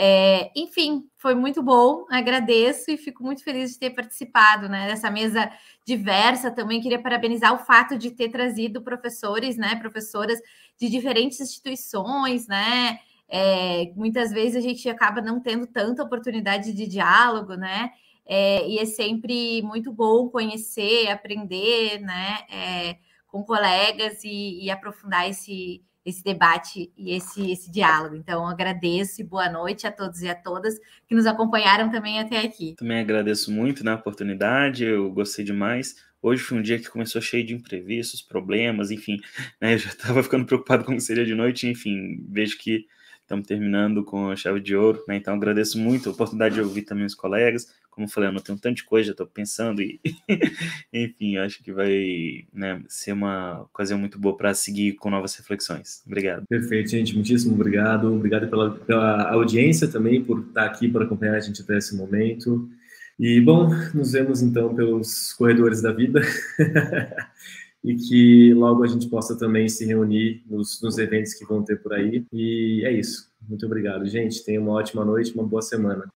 É, enfim, foi muito bom, agradeço e fico muito feliz de ter participado né, dessa mesa diversa. Também queria parabenizar o fato de ter trazido professores, né, professoras de diferentes instituições, né? É, muitas vezes a gente acaba não tendo tanta oportunidade de diálogo, né? É, e é sempre muito bom conhecer, aprender, né, é, com colegas e, e aprofundar esse, esse debate e esse, esse diálogo. Então, agradeço e boa noite a todos e a todas que nos acompanharam também até aqui. Também agradeço muito na oportunidade, eu gostei demais. Hoje foi um dia que começou cheio de imprevistos, problemas, enfim, né, eu já estava ficando preocupado com o que seria de noite, enfim, vejo que estamos terminando com a chave de ouro, né? Então agradeço muito a oportunidade de ouvir também os colegas. Como eu falei, eu não tenho tanta coisa, estou pensando e, enfim, acho que vai né, ser uma ocasião muito boa para seguir com novas reflexões. Obrigado. Perfeito, gente. Muitíssimo obrigado. Obrigado pela, pela audiência também, por estar aqui para acompanhar a gente até esse momento. E, bom, nos vemos então pelos corredores da vida. e que logo a gente possa também se reunir nos, nos eventos que vão ter por aí. E é isso. Muito obrigado, gente. Tenha uma ótima noite, uma boa semana.